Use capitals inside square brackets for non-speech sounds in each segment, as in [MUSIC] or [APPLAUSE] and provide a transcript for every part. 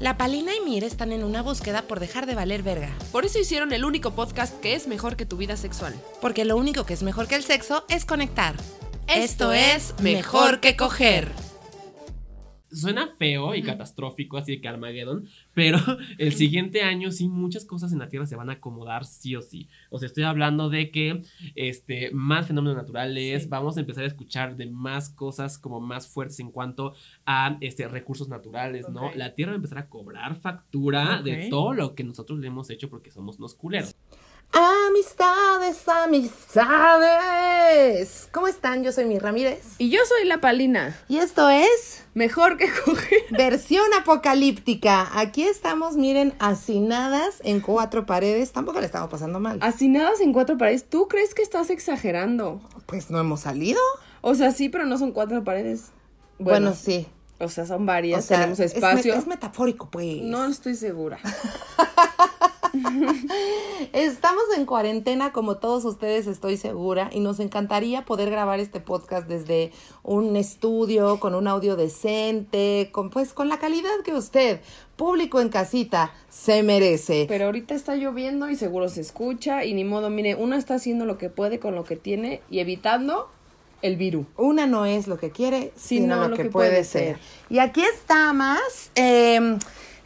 La Palina y Mir están en una búsqueda por dejar de valer verga. Por eso hicieron el único podcast que es mejor que tu vida sexual. Porque lo único que es mejor que el sexo es conectar. Esto es Mejor que Coger. Suena feo y catastrófico, así de que Armageddon, pero [LAUGHS] el siguiente año sí muchas cosas en la Tierra se van a acomodar sí o sí. O sea, estoy hablando de que este, más fenómenos naturales, vamos a empezar a escuchar de más cosas como más fuertes en cuanto a este, recursos naturales, ¿no? La Tierra va a empezar a cobrar factura de todo lo que nosotros le hemos hecho porque somos unos culeros. Amistades, amistades. ¿Cómo están? Yo soy Mi Ramírez. Y yo soy la Palina. Y esto es Mejor que coger. versión apocalíptica. Aquí estamos, miren, hacinadas en cuatro paredes. Tampoco le estamos pasando mal. Hacinadas en cuatro paredes. ¿Tú crees que estás exagerando? Pues no hemos salido. O sea, sí, pero no son cuatro paredes. Bueno, sí. O sea, son varias. O sea, tenemos es espacio. met- Es, metafórico, pues. No estoy segura. [LAUGHS] [LAUGHS] Estamos en cuarentena, como todos ustedes, estoy segura, y nos encantaría poder grabar este podcast desde un estudio, con un audio decente, con pues con la calidad que usted, público en casita, se merece. Pero ahorita está lloviendo y seguro se escucha. Y ni modo, mire, uno está haciendo lo que puede con lo que tiene y evitando el virus. Una no es lo que quiere, Sino sino lo, lo que, que puede, puede ser. ser. Y aquí está más. eh,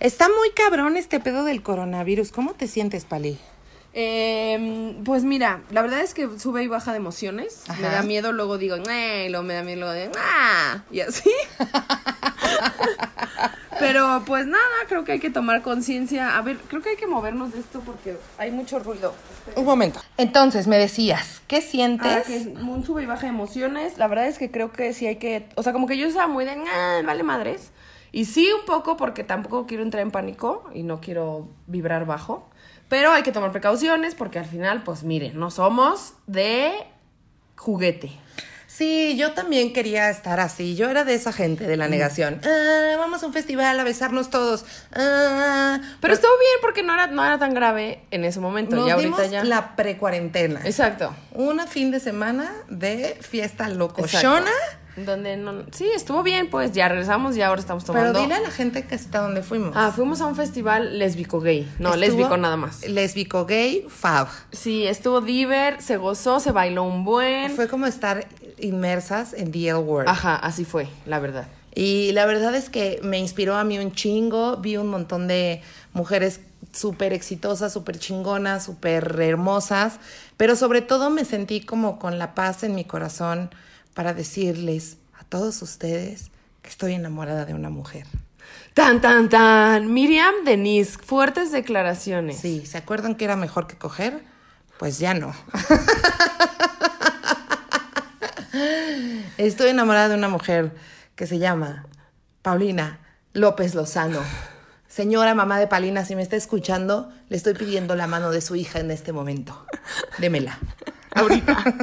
está muy cabrón este pedo del coronavirus. ¿Cómo te sientes, Pali? Eh, pues mira, la verdad es que sube y baja de emociones. Ajá. Me da miedo, luego digo, y luego me da miedo, luego de, "Ah", y así. [LAUGHS] Pero pues nada, creo que hay que tomar conciencia. A ver, creo que hay que movernos de esto porque hay mucho ruido. Un momento. Entonces, me decías, ¿qué sientes? Ah, que es un sube y baja de emociones. La verdad es que creo que sí hay que. O sea, como que yo estaba muy de. "Ah, vale madres. Y sí, un poco, porque tampoco quiero entrar en pánico y no quiero vibrar bajo. Pero hay que tomar precauciones porque al final, pues miren, no somos de juguete. Sí, yo también quería estar así. Yo era de esa gente Mm. de la negación. Ah, vamos a un festival a besarnos todos. Ah, Pero estuvo bien porque no era, no era tan grave en ese momento. nos y dimos ahorita ya. la precuarentena. Exacto. Una fin de semana de fiesta locochona. Donde no. Sí, estuvo bien, pues ya regresamos y ahora estamos Pero tomando. dile a la gente que hasta dónde fuimos. Ah, fuimos a un festival lésbico gay. No, Estuvo lésbico nada más. Lésbico gay, fab. Sí, estuvo diver, se gozó, se bailó un buen. Fue como estar inmersas en the L word. Ajá, así fue, la verdad. Y la verdad es que me inspiró a mí un chingo. Vi un montón de mujeres súper exitosas, súper chingonas, súper hermosas. Pero sobre todo me sentí como con la paz en mi corazón para decirles a todos ustedes que estoy enamorada de una mujer. Tan, tan, tan. Miriam Denise, fuertes declaraciones. Sí, ¿se acuerdan que era mejor que coger? Pues ya no. [LAUGHS] Estoy enamorada de una mujer que se llama Paulina López Lozano. Señora mamá de Paulina, si me está escuchando, le estoy pidiendo la mano de su hija en este momento. Démela. Ahorita. [LAUGHS]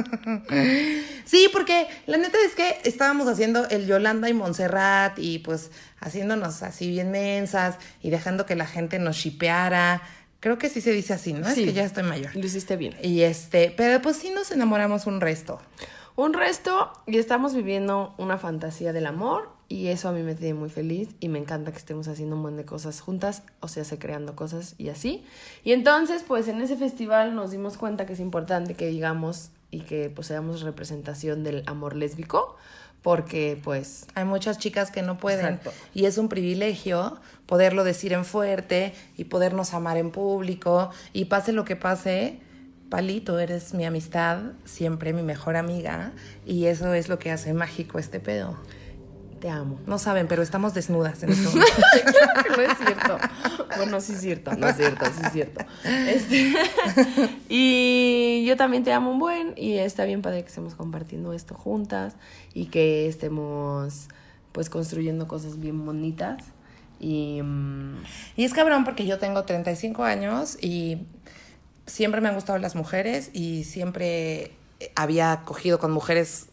Sí, porque la neta es que estábamos haciendo el Yolanda y Montserrat y pues haciéndonos así bien mensas y dejando que la gente nos shipeara. Creo que sí se dice así, ¿no? Sí. Es que ya estoy mayor. Lo hiciste bien. Y este, pero pues sí nos enamoramos un resto. Un resto y estamos viviendo una fantasía del amor y eso a mí me tiene muy feliz y me encanta que estemos haciendo un buen de cosas juntas, o sea, se creando cosas y así. Y entonces, pues en ese festival nos dimos cuenta que es importante que digamos y que pues seamos representación del amor lésbico porque pues Hay muchas chicas que no pueden Exacto. y es un privilegio poderlo decir en fuerte y podernos amar en público y pase lo que pase, Palito, eres mi amistad, siempre mi mejor amiga y eso es lo que hace mágico este pedo. Te amo. No saben, pero estamos desnudas en este [LAUGHS] momento. no es cierto. Bueno, sí es cierto, no es cierto, sí es cierto. Este, [LAUGHS] y yo también te amo un buen y está bien padre que estemos compartiendo esto juntas y que estemos pues construyendo cosas bien bonitas y mm, Y es cabrón porque yo tengo 35 años y siempre me han gustado las mujeres y siempre había cogido con mujeres,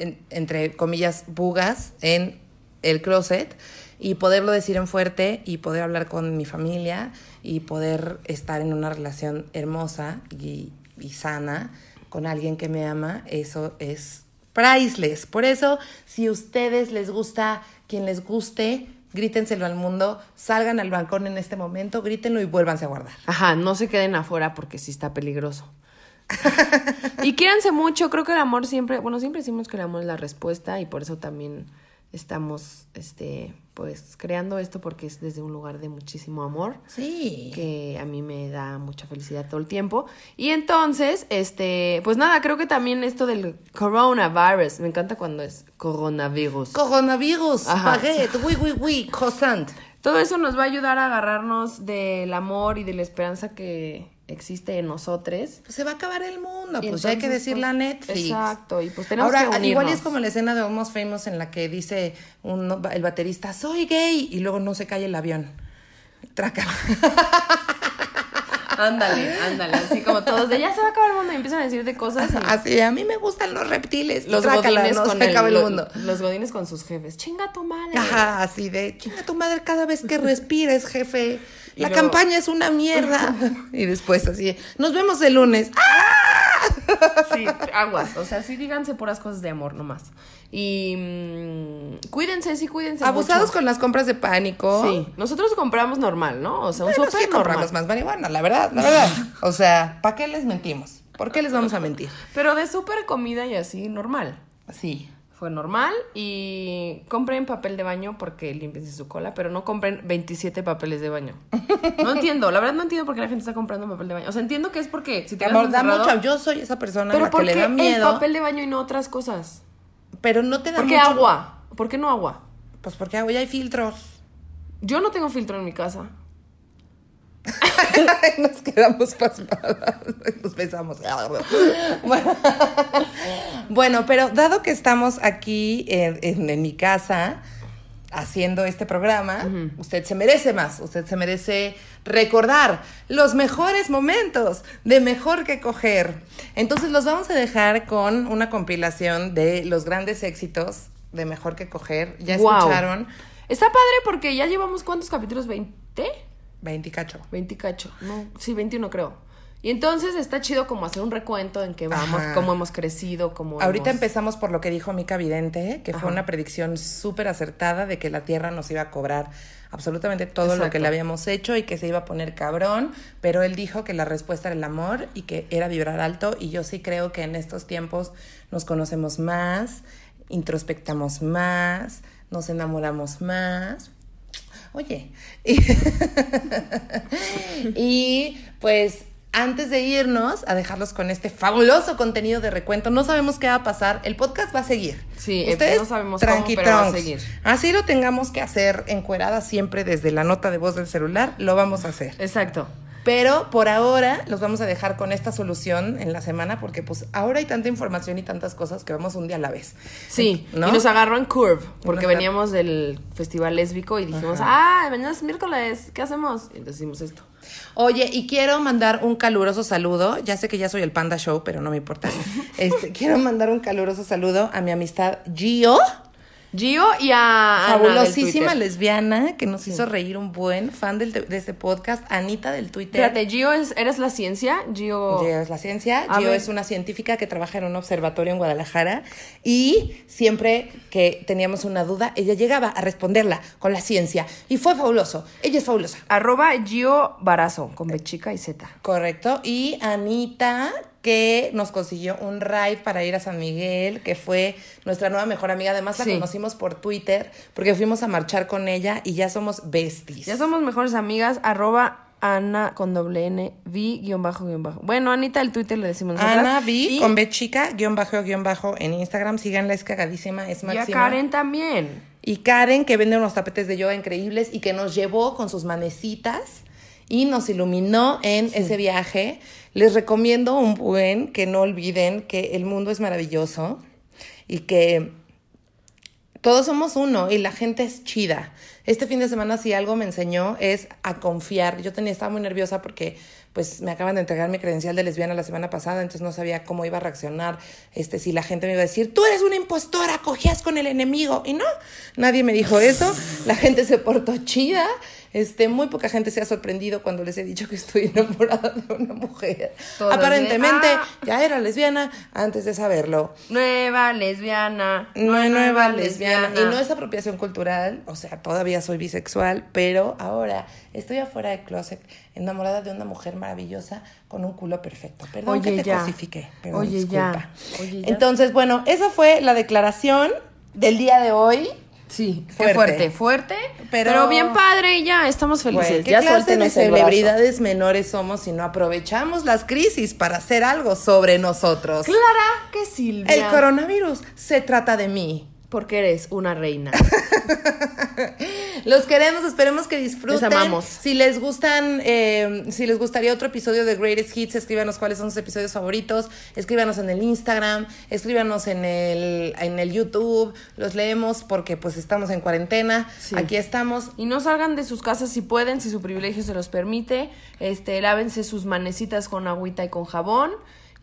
en- entre comillas, bugas en el closet y poderlo decir en fuerte y poder hablar con mi familia y poder estar en una relación hermosa y, y sana con alguien que me ama, eso es priceless. Por eso, si ustedes les gusta quien les guste, grítenselo al mundo, salgan al balcón en este momento, grítenlo y vuélvanse a guardar. Ajá, no se queden afuera porque sí está peligroso. [LAUGHS] y quédense mucho, creo que el amor siempre, bueno, siempre decimos que el amor es la respuesta y por eso también estamos, este, pues creando esto porque es desde un lugar de muchísimo amor. Sí. Que a mí me da mucha felicidad todo el tiempo. Y entonces, este, pues nada, creo que también esto del coronavirus, me encanta cuando es coronavirus. Coronavirus, baguette, oui, oui, oui, croissant. Todo eso nos va a ayudar a agarrarnos del amor y de la esperanza que existe en nosotros. Pues se va a acabar el mundo, Y pues ya hay que decirle a pues, Netflix. Exacto, y pues tenemos Ahora, que unirnos. igual es como la escena de Almost Famous en la que dice un- el baterista, soy gay, y luego no se cae el avión. Traca. [LAUGHS] Ándale, ándale, así como todos de ya se va a acabar el mundo y empiezan a decir de cosas y Así, a mí me gustan los reptiles. los Trácala, godines no con se el, acaba el lo- mundo. los godines con sus jefes. Chinga tu madre. Ajá, así de, chinga tu madre cada vez que [LAUGHS] respires, jefe. La campaña es una mierda. [LAUGHS] y después así, nos vemos el lunes. ¡Ah! Sí, aguas, o sea, sí díganse puras cosas de amor nomás. Y mm, cuídense, sí, cuídense Abusados mucho. con las compras de pánico. Sí, nosotros compramos normal, ¿no? O sea, un Bueno, sí compramos normal. más marihuana, la verdad, la verdad. [LAUGHS] O sea, ¿para qué les mentimos? ¿Por qué les vamos a mentir? Pero de súper comida y así, normal. Sí. Fue normal y compren papel de baño porque limpiense su cola, pero no compren 27 papeles de baño. No [LAUGHS] entiendo, la verdad no entiendo por qué la gente está comprando papel de baño. O sea, entiendo que es porque si te encerrado- mucho. Yo soy esa persona a Pero la ¿por que le da el miedo. papel de baño y no otras cosas? Pero no te da ¿Por qué mucho- agua? ¿Por qué no agua? Pues porque agua ya hay filtros. Yo no tengo filtro en mi casa. [LAUGHS] Nos quedamos pasmadas. Nos besamos. Bueno. Bueno, pero dado que estamos aquí en, en- en mi casa haciendo este programa, usted se merece más. Usted se merece recordar los mejores momentos de mejor que coger. Entonces los vamos a dejar con una compilación de los grandes éxitos de mejor que coger. Ya escucharon Está padre porque ya llevamos ¿cuántos capítulos? ¿20? 20 cacho. 20 cacho. No, sí, 21 creo. Y entonces está chido como hacer un recuento en que vamos, Ajá. cómo hemos crecido, cómo Ahorita hemos- empezamos por lo que dijo Mica Vidente, que fue una predicción súper acertada de que la Tierra nos iba a cobrar absolutamente todo lo que le habíamos hecho y que se iba a poner cabrón, pero él dijo que la respuesta era el amor y que era vibrar alto y yo sí creo que en estos tiempos nos conocemos más, introspectamos más, nos enamoramos más. Oye, y, [LAUGHS] y, pues antes de irnos a dejarlos con este fabuloso contenido de recuento, no sabemos qué va a pasar, el podcast va a seguir. Sí, eh, Ustedes no sabemos cómo, pero va a seguir. Así lo tengamos que hacer encuerada siempre desde la nota de voz del celular, lo vamos a hacer. Exacto. Pero por ahora los vamos a dejar con esta solución en la semana porque pues ahora hay tanta información y tantas cosas que vamos un día a la vez. Sí, ¿No? y nos agarró en Curve, porque Nos veníamos del festival lésbico y dijimos, ah, mañana es miércoles, ¿qué hacemos? Y entonces hicimos esto. Oye, y quiero mandar un caluroso saludo. Ya sé que ya soy el Panda Show, pero no me importa. [LAUGHS] Este, quiero mandar un caluroso saludo a mi amistad Gio, Gio y a Ana del fabulosísima lesbiana que nos hizo reír un buen fan del, de este podcast, Anita del Twitter. Espérate, Gio, es, ¿eres la ciencia? Gio... Gio es la ciencia. A Gio ver. es una científica que trabaja en un observatorio en Guadalajara y siempre que teníamos una duda, ella llegaba a responderla con la ciencia y fue fabuloso. Ella es fabulosa. Arroba Gio Barazo, con B chica y Z. Correcto. Y Anita, que nos consiguió un ride para ir a San Miguel, que fue nuestra nueva mejor amiga. Además, la Sí. conocimos por Twitter, porque fuimos a marchar con ella y ya somos besties. Ya somos mejores amigas, arroba Ana con doble N, V guion bajo guion bajo. Bueno, Anita el Twitter le decimos nosotras. Ana V Y- con B chica, guion bajo, guion bajo en Instagram. Síganla, es cagadísima, es Y a máxima. Karen también. Y Karen, que vende unos tapetes de yoga increíbles y que nos llevó con sus manecitas y nos iluminó en ese viaje. Les recomiendo un buen que no olviden que el mundo es maravilloso y que todos somos uno y la gente es chida. Este fin de semana si algo me enseñó es a confiar. Yo tenía, estaba muy nerviosa porque pues me acaban de entregar mi credencial de lesbiana la semana pasada, entonces no sabía cómo iba a reaccionar, este, si la gente me iba a decir, tú eres una impostora, cogías con el enemigo. Y no, nadie me dijo eso, la gente se portó chida, Este, muy poca gente se ha sorprendido cuando les he dicho que estoy [LAUGHS] enamorada de una mujer. Todas Aparentemente de- ah. ya era lesbiana antes de saberlo. Nueva lesbiana. No nueva lesbiana. Y no es apropiación cultural, o sea, todavía soy bisexual, pero ahora estoy afuera del closet, enamorada de una mujer maravillosa con un culo perfecto. Perdón Oye, que te ya. Oye, disculpa. ya. Oye, ya. Entonces, bueno, esa fue la declaración del día de hoy. Sí, Fuerte. fuerte, fuerte, fuerte. Pero- Pero, bien padre y ya, estamos felices. Güey, ¿Qué ya clase de celebridades menores somos si no aprovechamos las crisis para hacer algo sobre nosotros? Clara que Silvia. El coronavirus se trata de mí. Porque eres una reina. [LAUGHS] Los queremos, esperemos que disfruten. Les amamos. Si les gustan, eh, si les gustaría otro episodio de Greatest Hits, escríbanos cuáles son sus episodios favoritos, escríbanos en el Instagram, escríbanos en el, en el YouTube, los leemos porque pues estamos en cuarentena, Sí. aquí estamos. Y no salgan de sus casas si pueden, si su privilegio se los permite. Este, lávense sus manecitas con agüita y con jabón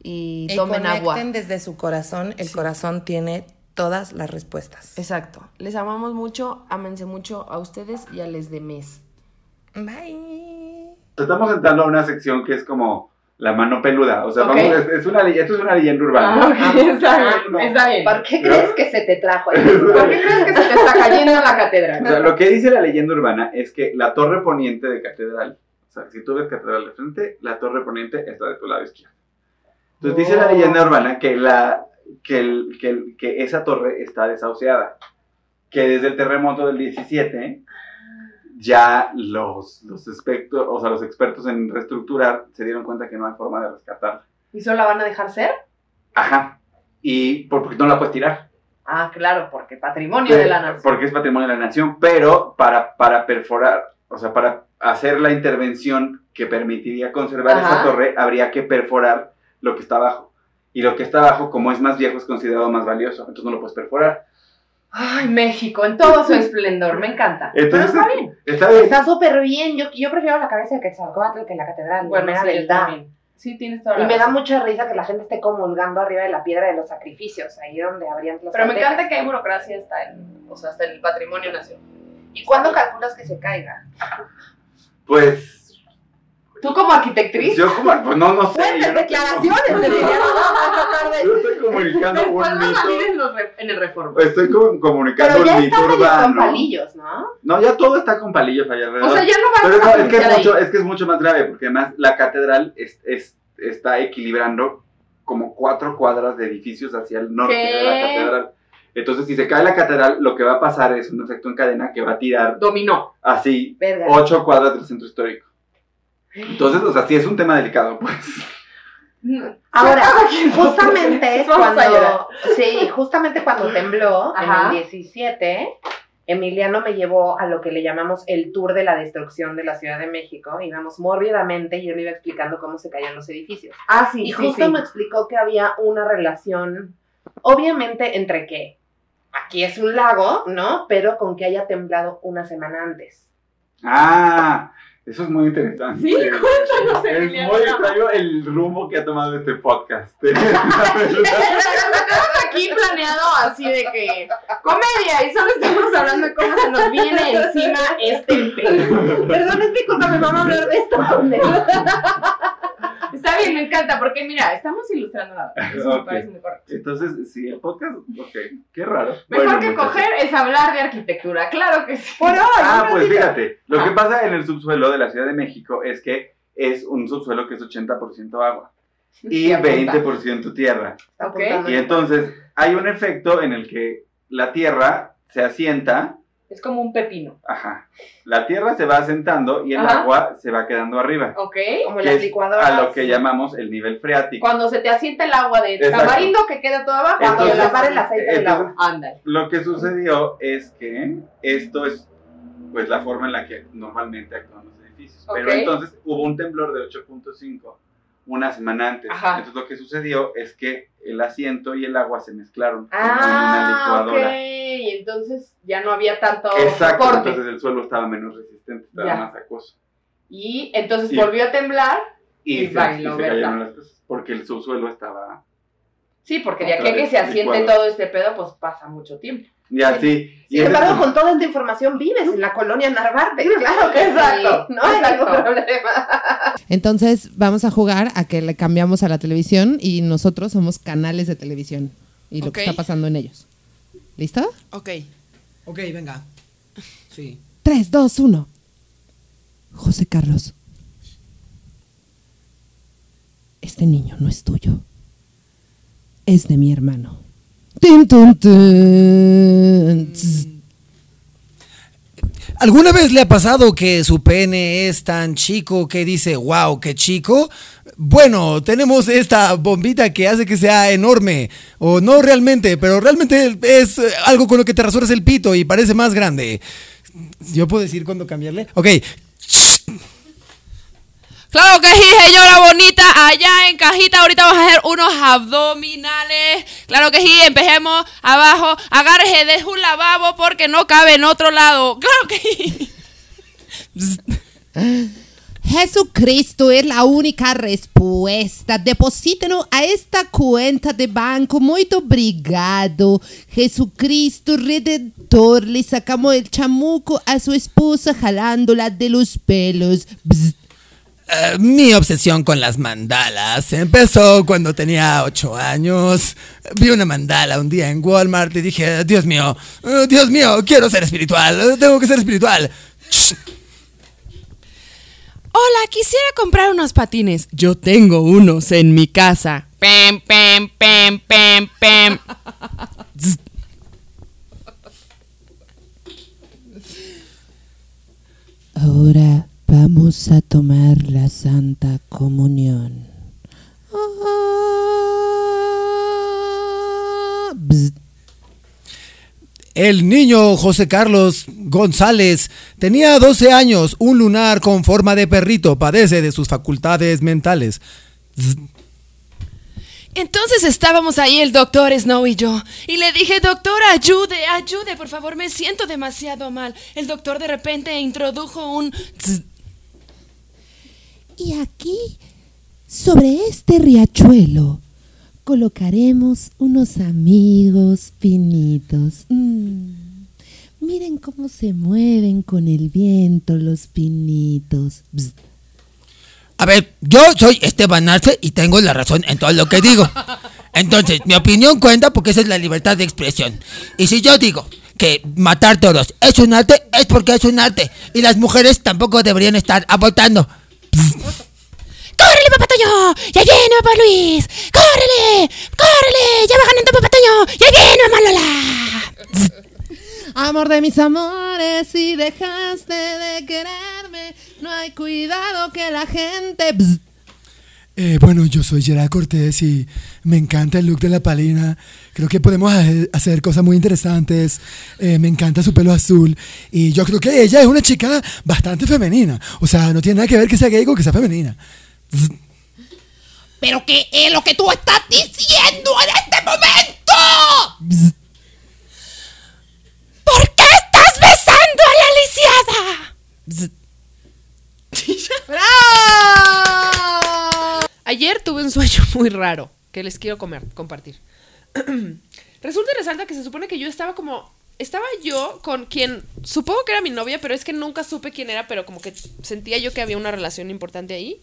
y, Y tomen agua. conecten desde su corazón, el corazón tiene todas las respuestas. Exacto. Les amamos mucho, ámense mucho a ustedes y a les de mes. Bye. Estamos entrando a una sección que es como la mano peluda. O sea, vamos, es, es una, esto es una leyenda urbana. Ah, está bien, está bien. ¿Por qué crees que se te trajo? ahí? [LAUGHS] ¿Por qué crees que se te está cayendo la catedral? O sea, lo que dice la leyenda urbana es que la torre poniente de catedral, o sea, si tú ves catedral de frente, la torre poniente está de tu lado izquierdo. Entonces dice la leyenda urbana que, la, que, el- que, el- que esa torre está desahuciada, que desde el terremoto del 17 ya los, los, expertos, o sea, los expertos en reestructurar se dieron cuenta que no hay forma de rescatarla. ¿Y solo la van a dejar ser? Ajá. Y por- porque no la puedes tirar. Ah, claro, porque patrimonio de la nación. Porque es patrimonio de la nación, pero para, para perforar, o sea, para hacer la intervención que permitiría conservar Ajá. esa torre, habría que perforar lo que está abajo. Y lo que está abajo, como es más viejo, es considerado más valioso, entonces no lo puedes perforar. Ay, México, en todo su esplendor, me encanta. Entonces, Pero está bien. Está bien. Está súper bien. Yo, yo prefiero la cabeza de Quetzalcóatl que la catedral. Bueno, sí, también. Sí, tienes toda Y la me da mucha risa que la gente esté comulgando arriba de la piedra de los sacrificios, ahí donde habrían los Pero me encanta que hay burocracia hasta en, o sea, hasta en el patrimonio nacional. ¿Y cuándo calculas que se caiga? Pues Tú como arquitectriz. yo como, pues no, no sé. No declaraciones tengo- deberían tratar de- [LAUGHS] Yo estoy comunicando un va mito. en, el reforma. Estoy como comunicando Pero ya un mito está medio con urbano. palillos, ¿no? No, ya todo está con palillos allá alrededor. O sea, ya no Pero no, a es, que es, mucho, es que es mucho más grave, porque además la catedral es, es- está equilibrando como cuatro cuadras de edificios hacia el norte ¿Qué? de la catedral. Entonces, si se cae la catedral, lo que va a pasar es un efecto en cadena que va a tirar Dominó. así Verga. ocho cuadras del centro histórico. Entonces, o sea, sí es un tema delicado, pues. Ahora, justamente cuando, sí, justamente cuando tembló Ajá. en el 17, Emiliano me llevó a lo que le llamamos el tour de la destrucción de la Ciudad de México. Íbamos mórbidamente y yo le iba explicando cómo se caían los edificios. Ah, sí, Y justo me explicó que había una relación, obviamente, entre que aquí es un lago, ¿no? Pero con que haya temblado una semana antes. Ah, eso es muy interesante. Sí, cuéntanos, Es Emiliano. muy extraño el rumbo que ha tomado este podcast. [LAUGHS] [LAUGHS] Tenemos aquí planeado así de que comedia y solo estamos hablando de cómo se nos viene encima este pedo. [LAUGHS] Perdón, es mi culpa, me vamos a hablar de esto. Está bien, me encanta, porque mira, estamos ilustrando la Eso me parece muy correcto. Entonces, sí, el podcast, ok, qué raro. Mejor Bueno, que muchachos. coger es hablar de arquitectura, claro que sí. Por hoy. Ah, pues fíjate, lo que Ah. pasa en el subsuelo de la Ciudad de México es que es un subsuelo que es 80% agua y Ya cuenta. 20% tierra. Está Ok. apuntando. Y entonces hay un efecto en el que la tierra se asienta, Es como un pepino. ajá, la tierra se va asentando y el Ajá. agua se va quedando arriba, ¿Ok? Como las licuadoras. a lo que llamamos el nivel freático. Cuando se te asienta el agua de Exacto. tamarindo que queda todo abajo. Cuando lavar el aceite del entonces, agua. Ándale. Lo que sucedió es que esto es pues la forma en la que normalmente actúan los edificios. Pero entonces hubo un temblor de 8.5 una semana antes. Ajá. Entonces lo que sucedió es que el asiento y el agua se mezclaron como en una Ah, licuadora. Y entonces ya no había tanto Exacto, entonces el suelo estaba menos resistente, estaba Ya. más acuoso. Y entonces Y- volvió a temblar. Y, Y se, bailó, y se cayeron las cosas, porque el subsuelo estaba... Sí, porque de aquí a que se asiente licuado. todo este pedo, pues pasa mucho tiempo. Y así. y Sin embargo, con toda esta información vives en la colonia Narvarte. Claro que Exacto, sí. No hay exacto. ningún problema. Entonces vamos a jugar a que le cambiamos a la televisión y nosotros somos canales de televisión y lo que está pasando en ellos. ¿Listo? Ok. Ok, venga. Sí. 3, 2, 1. José Carlos. Este niño no es tuyo. Es de mi hermano. ¿Alguna vez le ha pasado que su pene es tan chico que dice, wow, qué chico? Bueno, tenemos esta bombita que hace que sea enorme. O no realmente, pero realmente es eh, algo con lo que te rasuras el pito y parece más grande. ¿Yo puedo decir cuándo cambiarle? Ok. Claro que sí, señora bonita. Allá en cajita, ahorita vamos a hacer unos abdominales. Claro que sí, empecemos abajo. Agárrese de un lavabo porque no cabe en otro lado. [LAUGHS] Claro que sí. Jesucristo es la única respuesta. Deposítenos a esta cuenta de banco. Muito obrigado. Jesucristo Redentor. Le sacamos el chamuco a su esposa jalándola de los pelos. Bzz. Eh, mi obsesión con las mandalas empezó cuando tenía ocho años. Vi una mandala un día en Walmart y dije, Dios mío, eh, Dios mío, quiero ser espiritual, eh, tengo que ser espiritual. Hola, quisiera comprar unos patines. Yo tengo unos en mi casa. Pem, pem, pem, pem, pem. Ahora vamos a tomar la Santa Comunión. Ah. El niño José Carlos González tenía 12 años, un lunar con forma de perrito, padece de sus facultades mentales. Entonces estábamos ahí el doctor Snow y yo. Y le dije, doctor, ayude, ayude, por favor, me siento demasiado mal. El doctor de repente introdujo un... tz. Y aquí, sobre este riachuelo, colocaremos unos amigos pinitos. Mm. Miren cómo se mueven con el viento los pinitos. A ver, yo soy Esteban Arce y tengo la razón en todo lo que digo. Entonces, mi opinión cuenta porque esa es la libertad de expresión. Y si yo digo que matar toros es un arte, es porque es un arte. Y las mujeres tampoco deberían estar abortando. ¡Córrele, papá Toño! ¡Ya viene, papá Luis! ¡Córrele! ¡Córrele! ¡Ya va ganando papá Toño! ¡Ya viene, mamá Lola! Amor de mis amores, si dejaste de quererme, no hay cuidado que la gente... Eh, bueno, yo soy Gerard Cortés y me encanta el look de la palina. Creo que podemos hacer- cosas muy interesantes. Eh, me encanta su pelo azul. Y yo creo que ella es una chica bastante femenina. O sea, no tiene nada que ver que sea gay con que sea femenina. Pero ¿qué es lo que tú estás diciendo en este momento? ¿Por qué estás besando a la lisiada? Ayer tuve un sueño muy raro que les quiero comer, compartir. [CLEARS THROAT] Resulta y resalta que se supone que yo estaba como. Estaba yo con quien supongo que era mi novia, pero es que nunca supe quién era, pero como que sentía yo que había una relación importante ahí.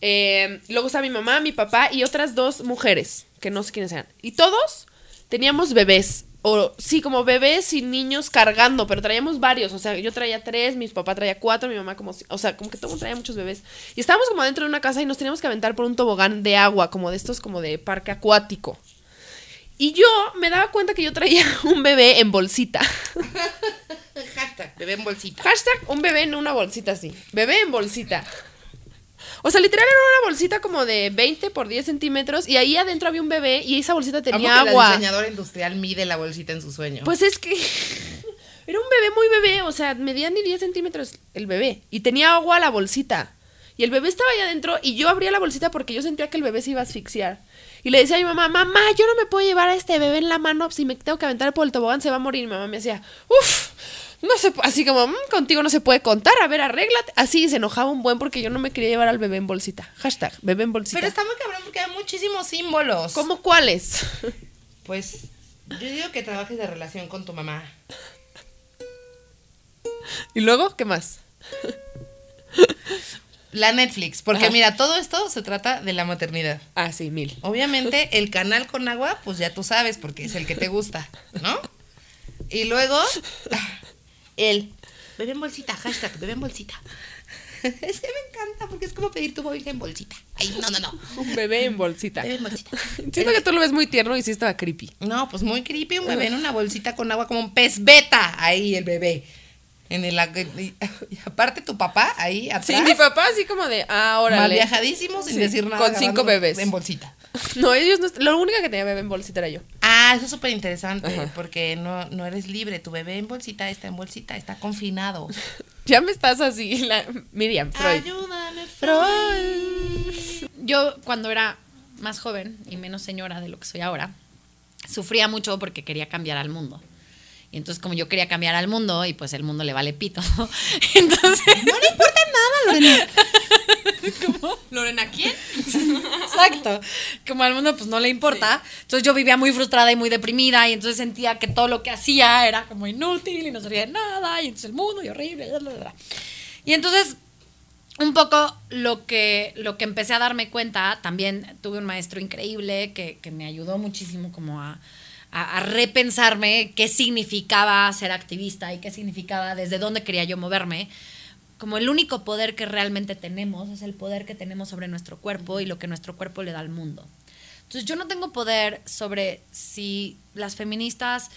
Eh, luego estaba mi mamá, mi papá y otras dos mujeres, que no sé quiénes eran. Y todos teníamos bebés. O sí, como bebés y niños cargando, pero traíamos varios. O sea, yo traía tres, mi papá traía cuatro, mi mamá como... O sea, como que todo traía muchos bebés. Y estábamos como dentro de una casa y nos teníamos que aventar por un tobogán de agua, como de estos como de parque acuático. Y yo me daba cuenta que yo traía [LAUGHS] un bebé en bolsita. [LAUGHS] Hashtag, bebé en bolsita. Hashtag un bebé en una bolsita así. Bebé en bolsita. O sea, literal era una bolsita como de 20 por 10 centímetros y ahí adentro había un bebé y esa bolsita tenía Amo que agua. La diseñadora industrial mide la bolsita en su sueño. Pues es que [LAUGHS] era un bebé muy bebé, o sea, medía ni 10 centímetros el bebé y tenía agua la bolsita. Y el bebé estaba ahí adentro y yo abría la bolsita porque yo sentía que el bebé se iba a asfixiar. Y le decía a mi mamá, mamá, yo no me puedo llevar a este bebé en la mano, si me tengo que aventar por el tobogán se va a morir. Y mi mamá me decía, uff, no sé, así como, "Mm, contigo no se puede contar, a ver, arréglate. Así se enojaba un buen porque yo no me quería llevar al bebé en bolsita. Hashtag, bebé en bolsita. Pero está muy cabrón porque hay muchísimos símbolos. ¿Cómo cuáles? Pues yo digo que trabajes de relación con tu mamá. ¿Y luego qué más? La Netflix, porque Ajá. mira, todo esto se trata de la maternidad. Ah, sí, mil. Obviamente [LAUGHS] el canal con agua, pues ya tú sabes, porque es el que te gusta, ¿no? Y luego el bebé en bolsita, hashtag bebé en bolsita. [LAUGHS] Es que me encanta porque es como pedir tu móvil en bolsita. Ay, no, no, no. Un bebé en bolsita. Bebé en bolsita. [LAUGHS] Siento que tú lo ves muy tierno y sí estaba creepy. No, pues muy creepy un bebé en una bolsita con agua como un pez beta. Ahí el bebé. En el y, y aparte tu papá ahí atrás. Sí, mi papá así como de, ah, mal órale. viajadísimo sin Sí, decir nada. con cinco bebés. En bolsita. [LAUGHS] No, ellos no. Lo única que tenía bebé en bolsita era yo. Ah, eso es súper interesante, porque no, no eres libre. Tu bebé en bolsita está en bolsita, está confinado. [LAUGHS] Ya me estás así, la Miriam Freud. Ayúdame, Freud. Yo cuando era más joven y menos señora de lo que soy ahora, sufría mucho porque quería cambiar al mundo. Y entonces como yo quería cambiar al mundo y pues el mundo le vale pito, [LAUGHS] entonces... No le importa nada, Lorena. [LAUGHS] ¿Cómo? ¿Lorena quién? Exacto. Como al mundo pues no le importa. Entonces yo vivía muy frustrada y muy deprimida y entonces sentía que todo lo que hacía era como inútil y no servía de nada y entonces el mundo y horrible. bla, bla, bla. Y entonces un poco lo que, lo que empecé a darme cuenta, también tuve un maestro increíble que, que me ayudó muchísimo como a, a- repensarme qué significaba ser activista y qué significaba, desde dónde quería yo moverme. Como el único poder que realmente tenemos es el poder que tenemos sobre nuestro cuerpo y lo que nuestro cuerpo le da al mundo. Entonces yo no tengo poder sobre si las feministas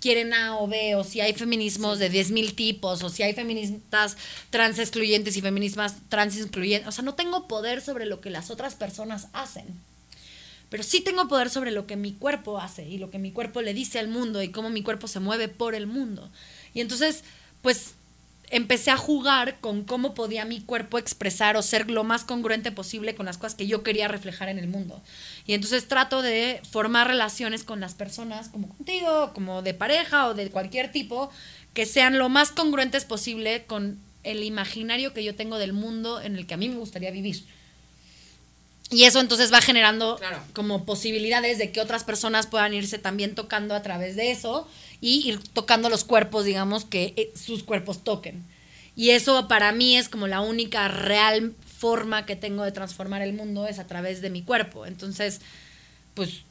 quieren A o B, o si hay feminismos de 10.000 tipos, o si hay feministas trans excluyentes y feminismas trans incluyentes. O sea, no tengo poder sobre lo que las otras personas hacen. Pero sí tengo poder sobre lo que mi cuerpo hace y lo que mi cuerpo le dice al mundo y cómo mi cuerpo se mueve por el mundo. Y entonces, pues empecé a jugar con cómo podía mi cuerpo expresar o ser lo más congruente posible con las cosas que yo quería reflejar en el mundo. Y entonces trato de formar relaciones con las personas, como contigo, como de pareja o de cualquier tipo, que sean lo más congruentes posible con el imaginario que yo tengo del mundo en el que a mí me gustaría vivir. Y eso entonces va generando como posibilidades de que otras personas puedan irse también tocando a través de eso y ir tocando los cuerpos, digamos, que eh, sus cuerpos toquen. Y eso para mí es como la única real forma que tengo de transformar el mundo es a través de mi cuerpo. Entonces, pues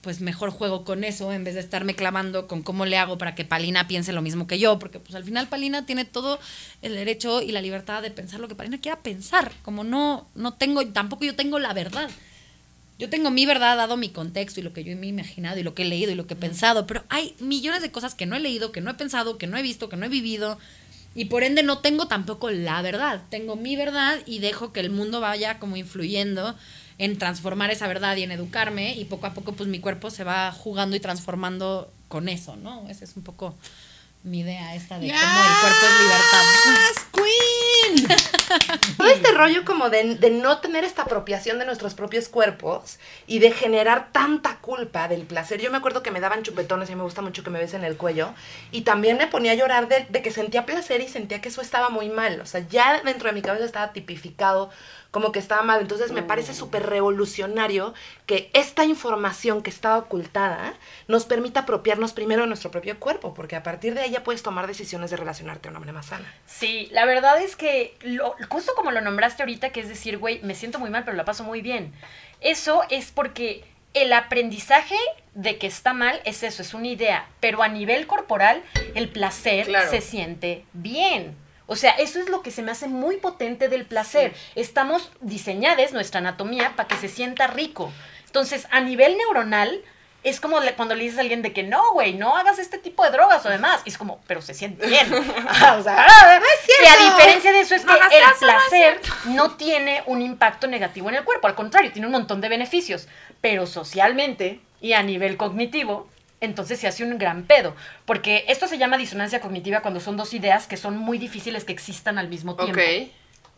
pues mejor juego con eso en vez de estarme clavando con cómo le hago para que Palina piense lo mismo que yo, porque pues al final Palina tiene todo el derecho y la libertad de pensar lo que Palina quiera pensar, como no no tengo tampoco yo tengo la verdad. Yo tengo mi verdad dado mi contexto y lo que yo me he imaginado y lo que he leído y lo que he pensado, pero hay millones de cosas que no he leído, que no he pensado, que no he visto, que no he vivido y por ende no tengo tampoco la verdad. Tengo mi verdad y dejo que el mundo vaya como influyendo en transformar esa verdad y en educarme y poco a poco pues mi cuerpo se va jugando y transformando con eso, ¿no? Esa es un poco mi idea esta de cómo el cuerpo es libertad. ¡Queen! [LAUGHS] Todo este rollo como de, de no tener esta apropiación de nuestros propios cuerpos y de generar tanta culpa del placer. Yo me acuerdo que me daban chupetones y me gusta mucho que me besen el cuello. Y también me ponía a llorar de, de que sentía placer y sentía que eso estaba muy mal. O sea, ya dentro de mi cabeza estaba tipificado como que estaba mal. Entonces me parece súper revolucionario que esta información que está ocultada nos permita apropiarnos primero de nuestro propio cuerpo, porque a partir de ahí ya puedes tomar decisiones de relacionarte de una manera más sana. Sí, la verdad es que lo- justo como lo nombraste ahorita, que es decir, güey, me siento muy mal, pero la paso muy bien. Eso es porque el aprendizaje de que está mal es eso, es una idea, pero a nivel corporal el placer Claro. se siente bien. O sea, eso es lo que se me hace muy potente del placer. Estamos diseñadas, nuestra anatomía, para que se sienta rico. Entonces, a nivel neuronal, es como le- cuando le dices a alguien de que no, güey, no hagas este tipo de drogas o demás. Y es como, pero se siente bien. [LAUGHS] Ah, o sea, ah, y a diferencia de eso es que No el eso, no es placer [LAUGHS] no tiene un impacto negativo en el cuerpo. Al contrario, tiene un montón de beneficios. Pero socialmente y a nivel cognitivo, entonces se hace un gran pedo. Porque esto se llama disonancia cognitiva cuando son dos ideas que son muy difíciles que existan al mismo tiempo.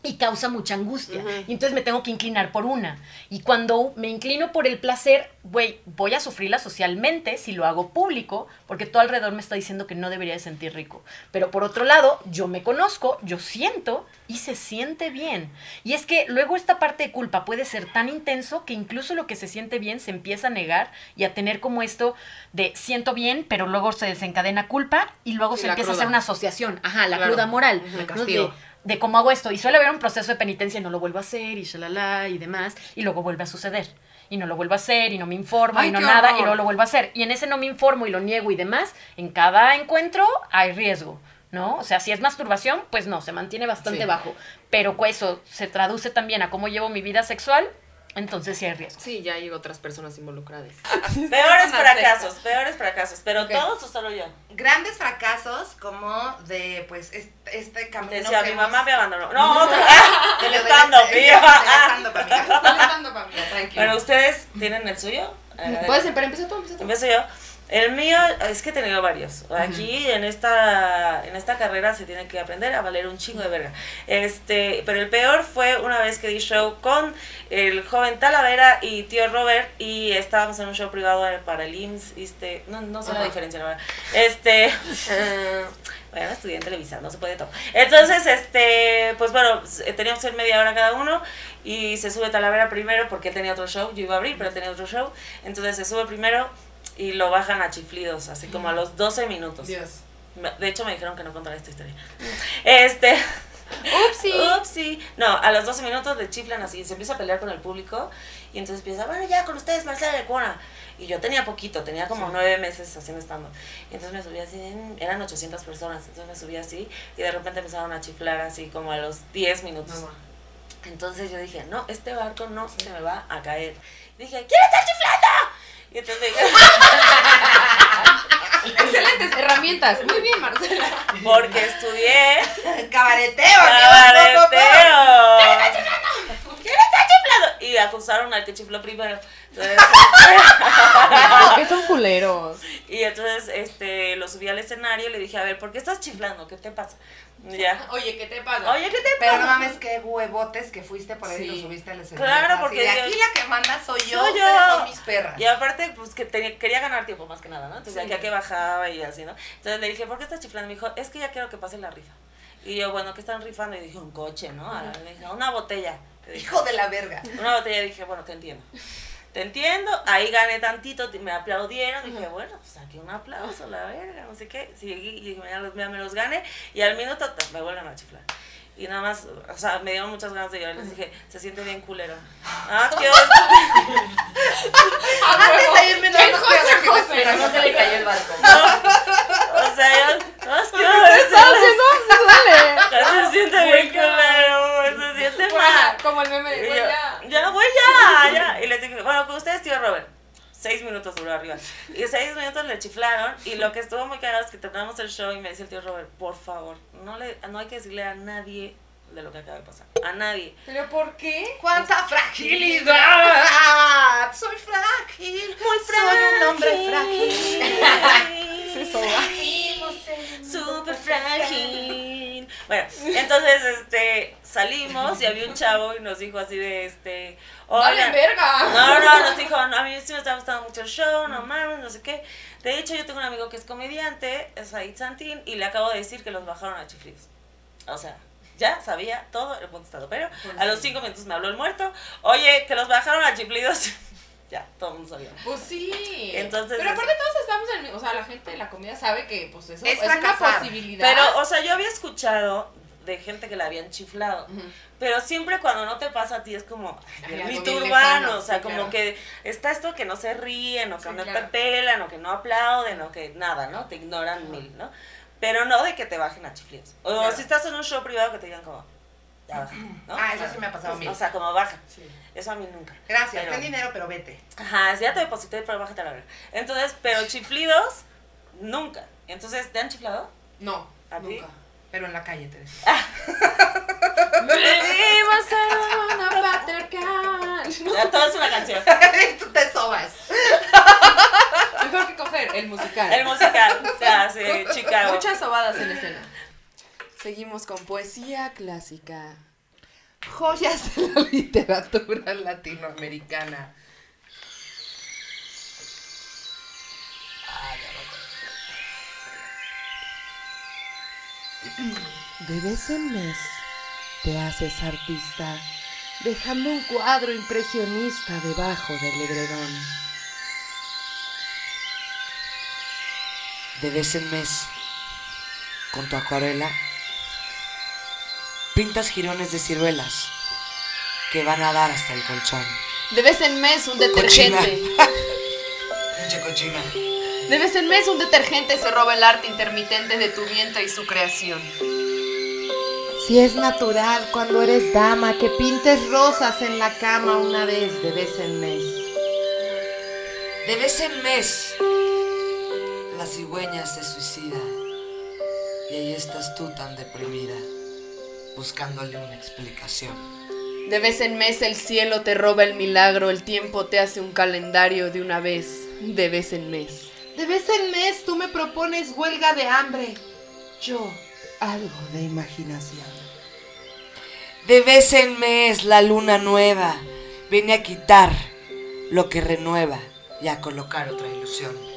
Y causa mucha angustia. Y entonces me tengo que inclinar por una. Y cuando me inclino por el placer, güey, voy a sufrirla socialmente si lo hago público, porque todo alrededor me está diciendo que no debería de sentir rico. Pero por otro lado, yo me conozco, yo siento y se siente bien. Y es que luego esta parte de culpa puede ser tan intenso que incluso lo que se siente bien se empieza a negar y a tener como esto de siento bien, pero luego se desencadena culpa y luego Y se empieza a hacer una asociación. Ajá, la Claro. cruda moral. Me ¿no? castigo. De- de cómo hago esto. Y suele haber un proceso de penitencia, no lo vuelvo a hacer, y shalala, y demás, y luego vuelve a suceder. Y no lo vuelvo a hacer, y no me informo, Ay, y no nada, y luego lo vuelvo a hacer. Y en ese no me informo y lo niego y demás, en cada encuentro hay riesgo, ¿no? O sea, si es masturbación, pues no, se mantiene bastante Sí. bajo. Pero eso se traduce también a cómo llevo mi vida sexual, entonces sí hay riesgo. Sí, ya hay otras personas involucradas. [LAUGHS] Peores fracasos, peores fracasos. ¿Pero todos o solo yo? Grandes fracasos como de, pues, este, este camino Decía, que mi hemos- mamá me abandonó. No, otra. Ah, el Del- stand-up. yo, del stand-up. Bueno, ¿ustedes tienen el suyo? Puedes, pero empieza tú, empieza tú. Empiezo yo. El mío, es que he tenido varios. Aquí en esta, en esta carrera se tiene que aprender a valer un chingo de verga. Este, pero el peor fue una vez que di show con el joven Talavera y tío Robert y estábamos en un show privado para el IMSS, este, no, no sé la diferencia, la verdad. Este, eh, [LAUGHS] bueno, estudié en Televisa, no se puede todo. Entonces, este, pues bueno, teníamos que ir media hora cada uno y se sube Talavera primero porque él tenía otro show, yo iba a abrir, pero tenía otro show. Entonces se sube primero y lo bajan a chiflidos, así como a los 12 minutos. Dios. De hecho, me dijeron que no contara esta historia. Este. Upsi. [LAUGHS] Upsi. No, a los 12 minutos le chiflan así, se empieza a pelear con el público y entonces empieza, bueno, ya con ustedes, Marcela de Cuona. Y yo tenía poquito, tenía como nueve meses haciendo estando. Y entonces me subí así, eran 800 personas, entonces me subí así y de repente empezaron a chiflar así como a los 10 minutos. Entonces yo dije, no, este barco no se me va a caer. Dije, ¿quién está chiflando? Y entonces dije, Excelentes herramientas. Muy bien, Marcela. porque estudié Cabareteo, cabareteo. amiga, ¿Quién está chiflando? Y acusaron al que chifló primero. Entonces, [LAUGHS] Porque son culeros. y entonces este, lo subí al escenario y le dije, a ver, ¿por qué estás chiflando? ¿Qué te pasa? Ya. Oye, ¿qué te pasa? Oye, ¿qué te Pero no pasa? mames, qué huevotes que fuiste por ahí y lo subiste al escenario. Claro, porque de yo- aquí la que manda soy yo, Soy yo. son mis perras. Y aparte, pues que tenía- quería ganar tiempo más que nada, ¿no? Entonces, Sí. ya que bajaba y así, ¿no? Entonces le dije, ¿por qué estás chiflando? Me dijo, es que ya quiero que pase la rifa. Y yo, bueno, ¿qué están rifando? Y dije, un coche, ¿no? Ah, Le dije, una botella. [LAUGHS] Hijo de la verga. Una botella y dije, bueno, te entiendo. Te entiendo, ahí gané tantito, me aplaudieron, dije, bueno, pues aquí un aplauso, la verga, no sé qué. Seguí y dije, ya, me los gané, y al minuto me vuelven a chiflar. Y nada más, o sea, me dieron muchas ganas de llorar, les dije, se siente bien culero. [LAUGHS] Ah, qué Antes de irme, no esperar. No se le cayó el barco. O sea, yo, no, es que se siente bien culero, [LAUGHS] Como el meme de ya. ya, voy ya, ya. Y les dije, bueno, con ustedes, tío Robert. Seis minutos duró arriba. Y seis minutos le chiflaron. Y lo que estuvo muy cagado es que terminamos el show y me dice el tío Robert, por favor, no, le, no hay que decirle a nadie de lo que acaba de pasar. A nadie. ¿Pero por qué? ¡Cuánta fragilidad! Soy frágil, muy frágil. [LAUGHS] Soy un hombre frágil. Súper frágil. Bueno, entonces este salimos y había un chavo y nos dijo así de este. ¡Vale, "Oigan, verga! No, no, nos dijo, no, a mí sí me está gustando mucho el show, no mames, no sé qué. De hecho, yo tengo un amigo que es comediante, es Said Santín, y le acabo de decir que los bajaron a chiflidos. O sea, ya sabía todo el contestado. Pero a los cinco minutos me habló el muerto. Oye, que los bajaron a chiflidos. [LAUGHS] ya, todo el mundo sabía. Pues sí. Entonces, Pero aparte todos estamos en el- O sea, la gente de la comida sabe que pues eso Es es, una posibilidad. Pero, o sea, yo había escuchado de gente que la habían chiflado. Pero siempre cuando no te pasa a ti es como ay, el mito urbano, o sea, sí, como claro. que está esto que no se ríen, o que Sí, no claro. te pelan, o que no aplauden, o que nada, ¿no? Te ignoran mil, ¿no? Pero no de que te bajen a chiflidos. O Claro. si estás en un show privado que te digan como, ya baja, ¿no? Ah, eso sí me ha pasado a mí. O sea, como baja. Sí. Eso a mí nunca. Gracias, Pero- ten dinero, pero vete. Ajá, si ya te deposité, pero bájate a la verga. Entonces, pero chiflidos, nunca. Entonces, ¿te han chiflado? No, ¿A ti? nunca. Pero en la calle te decía. [LAUGHS] Patriarcal. [LAUGHS] Ya, todo es una canción. [LAUGHS] Tú te sobas. Mejor que coger el musical. El musical, o sea, sí, Chicago. Muchas sobadas en escena. Seguimos con poesía clásica. Joyas de la [LAUGHS] literatura latinoamericana. De vez en mes te haces artista, dejando un cuadro impresionista debajo del edredón. De vez en mes, con tu acuarela, pintas jirones de ciruelas que van a dar hasta el colchón. De vez en mes un detergente. [LAUGHS] Pinche cochina. De vez en mes un detergente se roba el arte intermitente de tu vientre y su creación. Si es natural cuando eres dama que pintes rosas en la cama una vez de vez en mes. De vez en mes, la cigüeña se suicida. Y ahí estás tú tan deprimida, buscándole una explicación. De vez en mes el cielo te roba el milagro, el tiempo te hace un calendario de una vez, de vez en mes. De vez en mes tú me propones huelga de hambre. Yo, algo de imaginación. De vez en mes, la luna nueva viene a quitar lo que renueva y a colocar otra ilusión.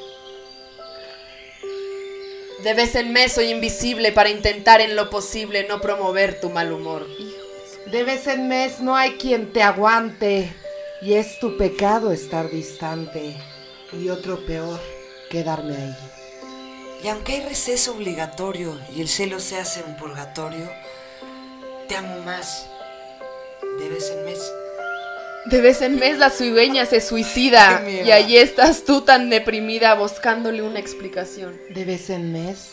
De vez en mes soy invisible para intentar en lo posible no promover tu mal humor. De vez en mes no hay quien te aguante. Y es tu pecado estar distante. Y otro peor, quedarme ahí. Y aunque hay receso obligatorio y el cielo se hace un purgatorio, te amo más de vez en mes. De vez en mes la cigüeña se suicida y allí estás tú tan deprimida buscándole una explicación. De vez en mes,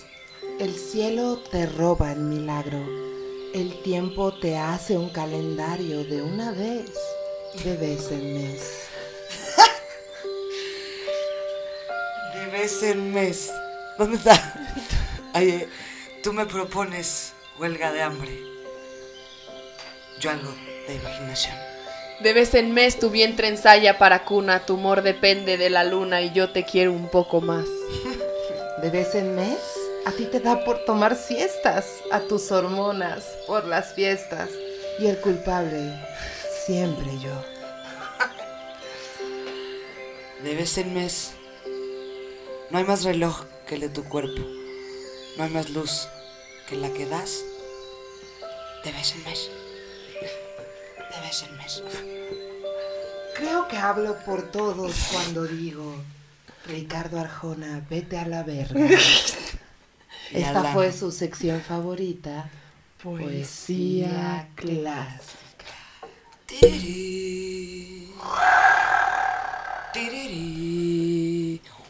el cielo te roba el milagro. El tiempo te hace un calendario de una vez. De vez en mes. [LAUGHS] De vez en mes. ¿Dónde está? [LAUGHS] Ay, eh, tú me propones huelga de hambre. Yo algo de imaginación. De vez en mes tu vientre ensaya para cuna, tu humor depende de la luna y yo te quiero un poco más. [LAUGHS] De vez en mes, a ti te da por tomar siestas, a tus hormonas, por las fiestas. Y el culpable, siempre yo. De vez en mes. No hay más reloj que el de tu cuerpo. No hay más luz que la que das. De vez en mes. En mes. Creo que hablo por todos cuando digo, Ricardo Arjona, vete a la verga. [LAUGHS] Esta fue su sección favorita, poesía clásica. Tiriri.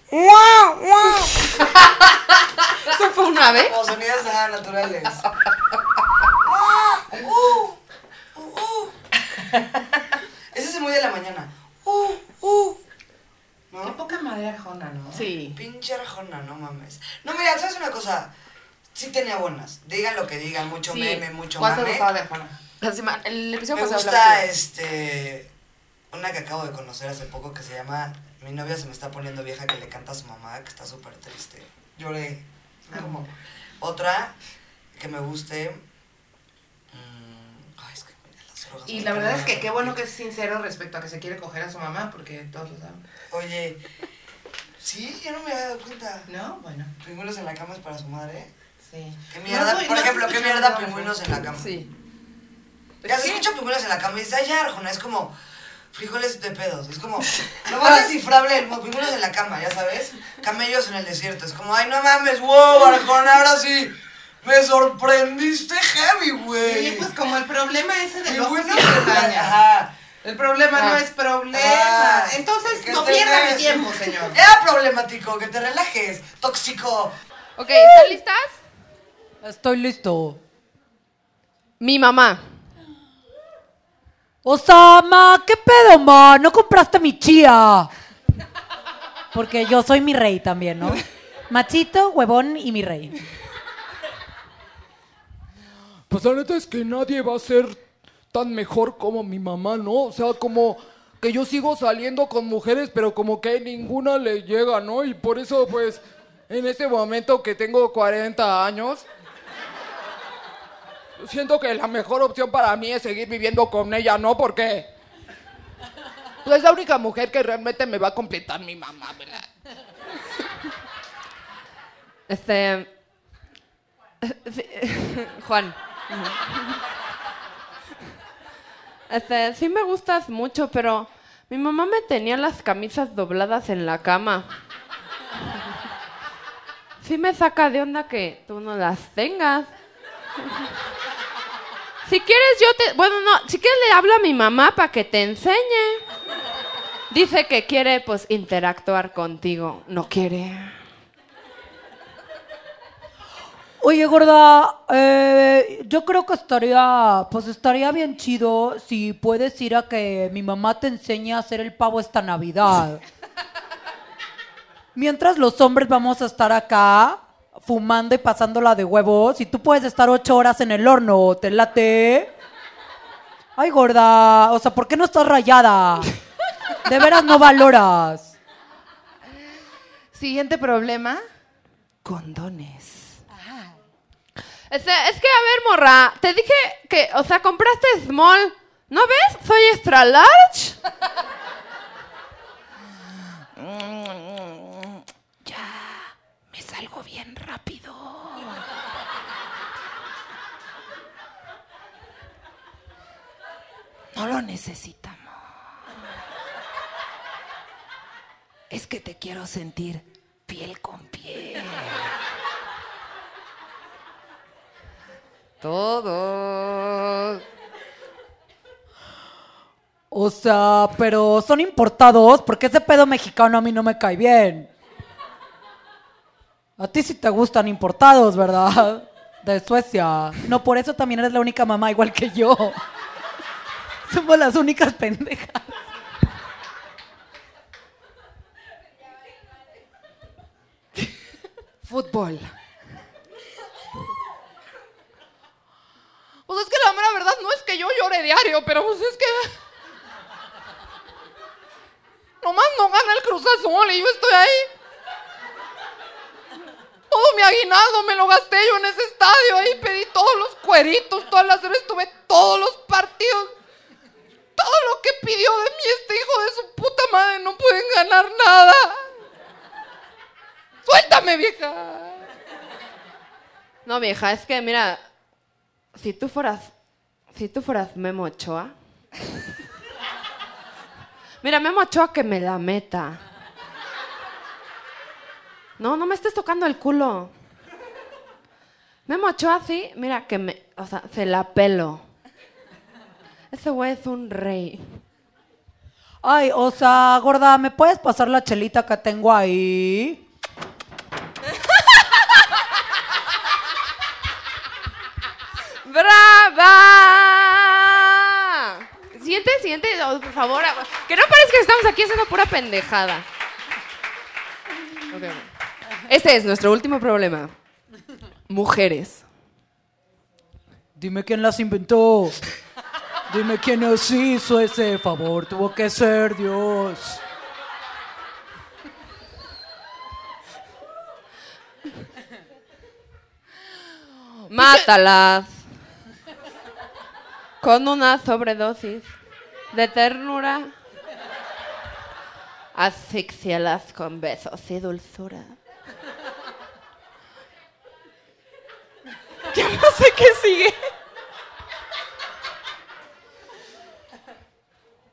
¡Guau, [LAUGHS] guau! ¿Eso fue una vez? Como sonidos naturales. ¡Ah! ¡Uh! ¡Uh! ¡Uh! Ese es el muy de la mañana. ¡Uh! ¡Uh! Qué ¿No? poca madre Arjona, ¿no? Sí. Pinche Arjona, no mames. No, mira, ¿sabes una cosa? Sí tenía buenas. Digan lo que digan, mucho Sí. meme, mucho ¿Cuál te mame. gustaba de Arjona? El episodio Me pasado gusta este una que acabo de conocer hace poco que se llama Mi novia se me está poniendo vieja que le canta a su mamá, que está súper triste. Lloré. Fue como- Otra que me guste. Y la verdad es que qué bueno que es sincero respecto a que se quiere coger a su mamá, porque todos lo saben. Oye, sí, yo no me había dado cuenta. ¿No? Bueno, Pingüinos en la cama es para su madre. sí. ¿Qué mierda? No Por no ejemplo, ¿qué mierda pingüinos en la cama? Sí. Ya se escucha pingüinos en la cama y dices, ay, ya, Arjona, es como frijoles de pedos. Es como [LAUGHS] lo más descifrable mundo, pingüinos en la cama, ya sabes. Camellos en el desierto. Es como, ay, no mames, wow, Arjona, ahora sí. Me sorprendiste heavy, güey. Sí, pues como el problema ese de los Pingüinos en la Ajá. El problema no Ah. es problema. Ah, Entonces no estés pierda mi bien. tiempo, señor. [LAUGHS] Era problemático, que te relajes, tóxico. Ok, ¿están listas? Estoy listo. Mi mamá. Osama, ¿qué pedo, ma? ¿No compraste mi chía? Porque yo soy mi rey también, ¿no? [LAUGHS] Machito, huevón y mi rey. Pues la neta es que nadie va a ser tan mejor como mi mamá, ¿no? O sea, como que yo sigo saliendo con mujeres, pero como que ninguna le llega, ¿no? Y por eso, pues, en este momento que tengo 40 años, siento que la mejor opción para mí es seguir viviendo con ella, ¿no? Porque pues, es la única mujer que realmente me va a completar mi mamá, ¿verdad? Este. [LAUGHS] Juan. [LAUGHS] Este, sí me gustas mucho, pero mi mamá me tenía las camisas dobladas en la cama. Sí me saca de onda que tú no las tengas. Si quieres yo te... Bueno, no, si quieres le hablo a mi mamá para que te enseñe. Dice que quiere, pues, interactuar contigo. No quiere. Oye, gorda, eh, yo creo que estaría, pues estaría bien chido si puedes ir a que mi mamá te enseñe a hacer el pavo esta Navidad. [LAUGHS] Mientras los hombres vamos a estar acá fumando y pasándola de huevos y tú puedes estar ocho horas en el horno, ¿te late? Ay, gorda, o sea, ¿por qué no estás rayada? De veras no valoras. Siguiente problema. Condones. Es que, a ver, morra, te dije que, o sea, compraste small. ¿No ves? Soy extra large. [LAUGHS] Ya, me salgo bien rápido. No lo necesitamos. Es que te quiero sentir piel con piel. Todo. O sea, pero son importados porque ese pedo mexicano a mí no me cae bien. A ti sí te gustan importados, ¿verdad? De Suecia. No, por eso también eres la única mamá igual que yo. Somos las únicas pendejas. Fútbol. Pues es que la mera verdad no es que yo llore diario, pero pues es que. Nomás no gana el Cruz Azul y yo estoy ahí. Todo mi aguinaldo me lo gasté yo en ese estadio. Ahí pedí todos los cueritos, todas las horas estuve todos los partidos. Todo lo que pidió de mí este hijo de su puta madre no pueden ganar nada. Suéltame, vieja. No, vieja, es que mira, si tú fueras, si tú fueras Memo Ochoa. Mira, Memo Ochoa que me la meta. No, no me estés tocando el culo. Memo Ochoa sí, mira que me, o sea, se la pelo. Ese güey es un rey. Ay, o sea, gorda, ¿me puedes pasar la chelita que tengo ahí? Siguiente, por favor. Que no parezca que estamos aquí haciendo pura pendejada. Este es nuestro último problema. Mujeres. Dime quién las inventó. Dime quién nos hizo ese favor. Tuvo que ser Dios. Mátalas. Con una sobredosis de ternura. Asfixialas con besos y dulzura. [LAUGHS] Ya no sé qué sigue.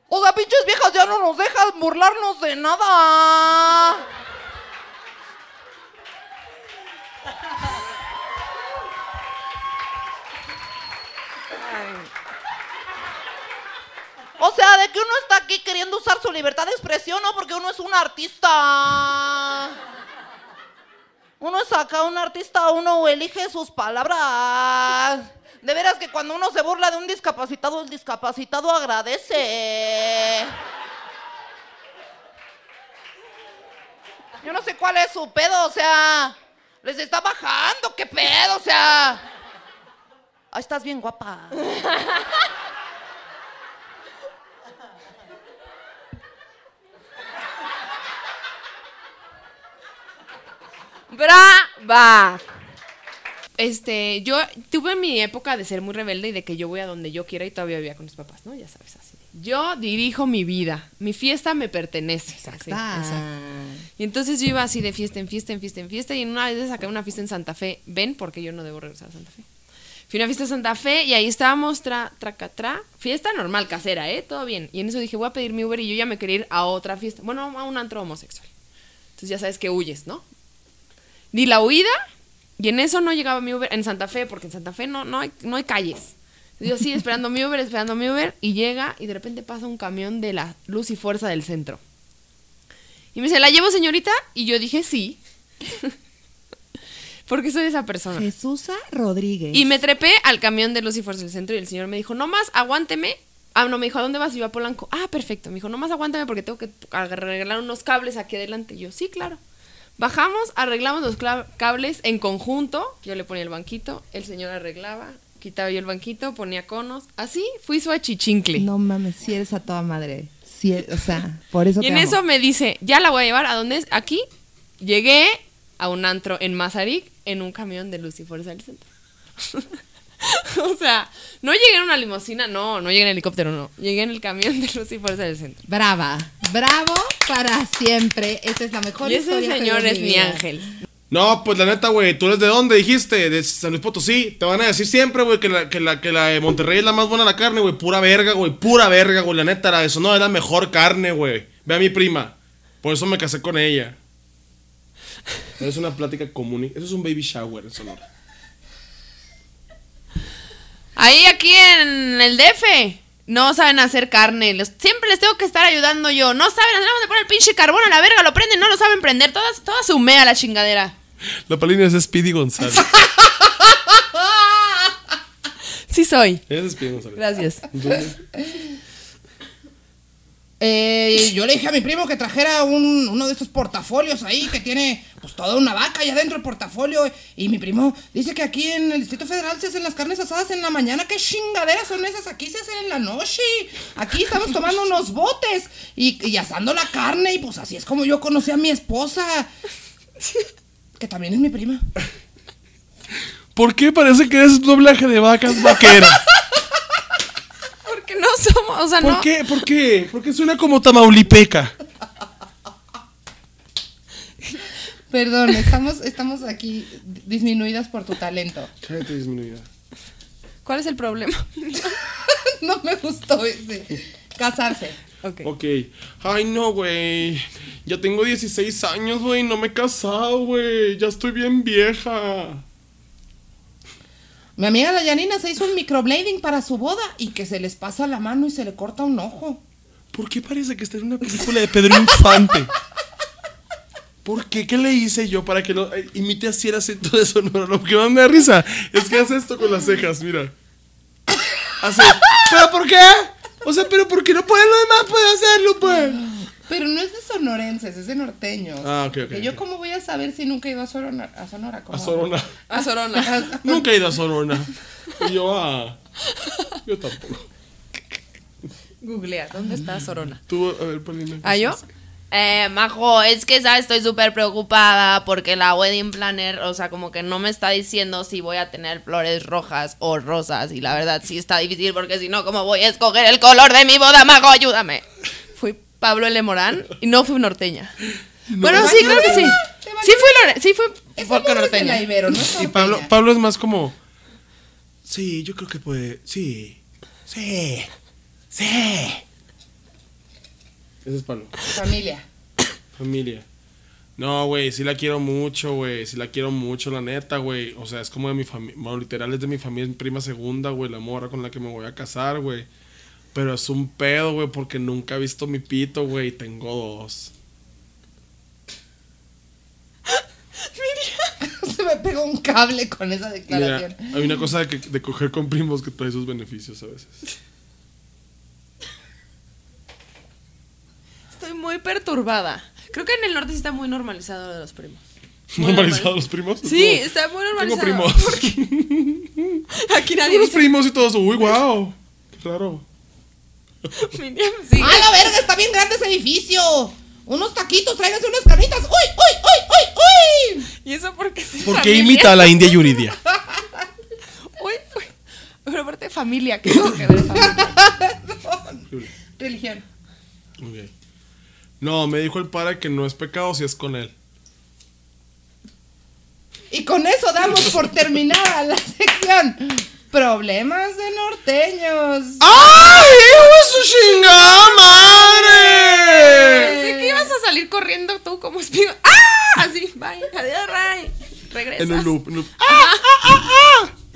O sea, pinches viejas ya no nos dejan burlarnos de nada. O sea, de que uno está aquí queriendo usar su libertad de expresión, ¿no? Porque uno es un artista. Uno es acá un artista, uno elige sus palabras. De veras que cuando uno se burla de un discapacitado, el discapacitado agradece. Yo no sé cuál es su pedo, o sea, les está bajando, qué pedo, o sea. Ay, estás bien guapa. Brava. este, yo tuve mi época de ser muy rebelde y de que yo voy a donde yo quiera y todavía vivía con mis papás, ¿no? Ya sabes, así. Yo dirijo mi vida, mi fiesta me pertenece. así, exacto. Y entonces yo iba así de fiesta en fiesta, en fiesta, en fiesta, y en una vez saqué una fiesta en Santa Fe. Ven, porque yo no debo regresar a Santa Fe. Fui a una fiesta en Santa Fe y ahí estábamos tra, tracatrá. Fiesta normal, casera, ¿eh? Todo bien. Y en eso dije, voy a pedir mi Uber y yo ya me quería ir a otra fiesta. Bueno, a un antro homosexual. Entonces ya sabes que huyes, ¿no? Di la huida y en eso no llegaba mi Uber en Santa Fe, porque en Santa Fe no, no, hay, no hay calles. Yo sí, esperando mi Uber, esperando mi Uber, y llega y de repente pasa un camión de la luz y fuerza del centro. Y me dice, ¿la llevo señorita? Y yo dije, sí. [LAUGHS] porque soy esa persona. Jesusa Rodríguez. Y me trepé al camión de luz y fuerza del centro y el señor me dijo, no más, aguánteme. Ah, no, me dijo, ¿a dónde vas? Y yo a Polanco. Ah, perfecto. Me dijo, no más aguántame porque tengo que arreglar unos cables aquí adelante. Y yo, sí, claro. Bajamos, arreglamos los cables en conjunto. Yo le ponía el banquito, el señor arreglaba, quitaba yo el banquito, ponía conos. Así fui su achichincle. No mames, si eres a toda madre. Sí, o sea, por eso y te en amo. eso me dice, ya la voy a llevar. ¿A dónde es? Aquí. Llegué a un antro en Mazarik en un camión de fuerza del centro. [LAUGHS] [LAUGHS] o sea, no llegué en una limusina, no, no llegué en helicóptero, no. Llegué en el camión de luz y fuerza del centro. Brava, bravo para siempre. Esta es la mejor Y ese historia señor es mi vida. ángel. No, pues la neta, güey, ¿tú eres de dónde dijiste? De San Luis Potosí. Te van a decir siempre, güey, que la, que, la, que la de Monterrey es la más buena la carne, güey. Pura verga, güey. Pura verga, güey. La neta, la de Sonora es la mejor carne, güey. Ve a mi prima. Por eso me casé con ella. Es una plática común. Eso es un baby shower en Sonora. Ahí aquí en el DF no saben hacer carne. Los- siempre les tengo que estar ayudando yo. No saben, andamos de poner el pinche carbón a la verga, lo prenden, no lo saben prender. Todas, toda se humea la chingadera. La palina es Speedy González. [LAUGHS] Sí soy. es Speedy González. Gracias. Eh, yo le dije a mi primo que trajera un- uno de estos portafolios ahí que tiene pues toda una vaca allá dentro del portafolio. Y mi primo dice que aquí en el Distrito Federal se hacen las carnes asadas en la mañana. ¿Qué chingaderas son esas? Aquí se hacen en la noche. Aquí estamos tomando unos botes y, y asando la carne. Y pues así es como yo conocí a mi esposa. Que también es mi prima. ¿Por qué parece que eres un doblaje de vacas vaqueras? [LAUGHS] Porque no somos, o sea, ¿Por no. qué? ¿Por qué? Porque suena como tamaulipeca. Perdón, estamos, estamos aquí disminuidas por tu talento. Cállate, disminuida. ¿Cuál es el problema? [LAUGHS] No me gustó ese. Casarse. Ok. Ay, no, güey. Ya tengo 16 años, güey. No me he casado, güey. Ya estoy bien vieja. Mi amiga Dayanina se hizo un microblading para su boda y que se les pasa la mano y se le corta un ojo. ¿Por qué parece que está en una película de Pedro Infante? ¿Por qué? ¿Qué le hice yo para que lo eh, imite así el acento de Sonora? Lo que más me da risa es que hace esto con las cejas, mira. Hace. ¿Pero por qué? O sea, ¿pero por qué no puede lo demás? Puede hacerlo, pues. Pero no es de sonorenses, es de norteños. Ah, ok, ok, Que yo cómo voy a saber si nunca he ido a Sonora. A Sonora, ¿cómo? A Sorona. [LAUGHS] A Sorona. Nunca he ido a Sorona. Y yo, ah. Yo tampoco. Googlea, ¿dónde está Sorona? Tú, a ver, Paulina. ¿Ah, yo? Eh, Majo, es que ¿sabes? estoy súper preocupada porque la wedding planner, o sea, como que no me está diciendo si voy a tener flores rojas o rosas. Y la verdad sí está difícil porque si no, ¿cómo voy a escoger el color de mi boda, Majo? Ayúdame. Fui Pablo L. Morán y no fui norteña. bueno, sí, creo que sí. Sí fui, lore- sí fui porque norteña. Y Pablo, Pablo es más como. Sí, yo creo que puede. Sí. Sí. Sí. Ese es Pablo. Familia. Familia. No, güey, sí la quiero mucho, güey. Sí la quiero mucho, la neta, güey. O sea, es como de mi familia. Bueno, literal es de mi familia, es mi prima segunda, güey. La morra con la que me voy a casar, güey. Pero es un pedo, güey, porque nunca he visto mi pito, güey. y Tengo dos. [LAUGHS] Se me pegó un cable con esa Mira, declaración. hay una cosa de, que- de coger con primos que trae sus beneficios a veces. Estoy muy perturbada. Creo que en el norte sí está muy normalizado lo de los primos. [LAUGHS] Muy ¿Normalizados normal. los primos? Sí, No. está muy Tengo normalizado. primos. [LAUGHS] Aquí nadie Tengo unos dice- primos y todos. Uy, wow. Qué raro. [LAUGHS] Sí. ¡Ah, la verga! Está bien grande ese edificio. Unos taquitos, tráiganse unas carnitas. ¡Uy, uy, uy, uy, uy! ¿Y eso porque es ¿Por qué imita a la India Yuridia? [LAUGHS] familia? ¿Qué tengo que ver familia? [LAUGHS] Religión. No, me dijo el padre que no es pecado si es con él. Y con eso damos por terminada la sección. Problemas de norteños. ¡Ay, hijo de su chingada madre! Pensé que ibas a salir corriendo tú como espíritu. ¡Ah! Así, bye, adiós, Ray. Regresas. En un loop. en un loop.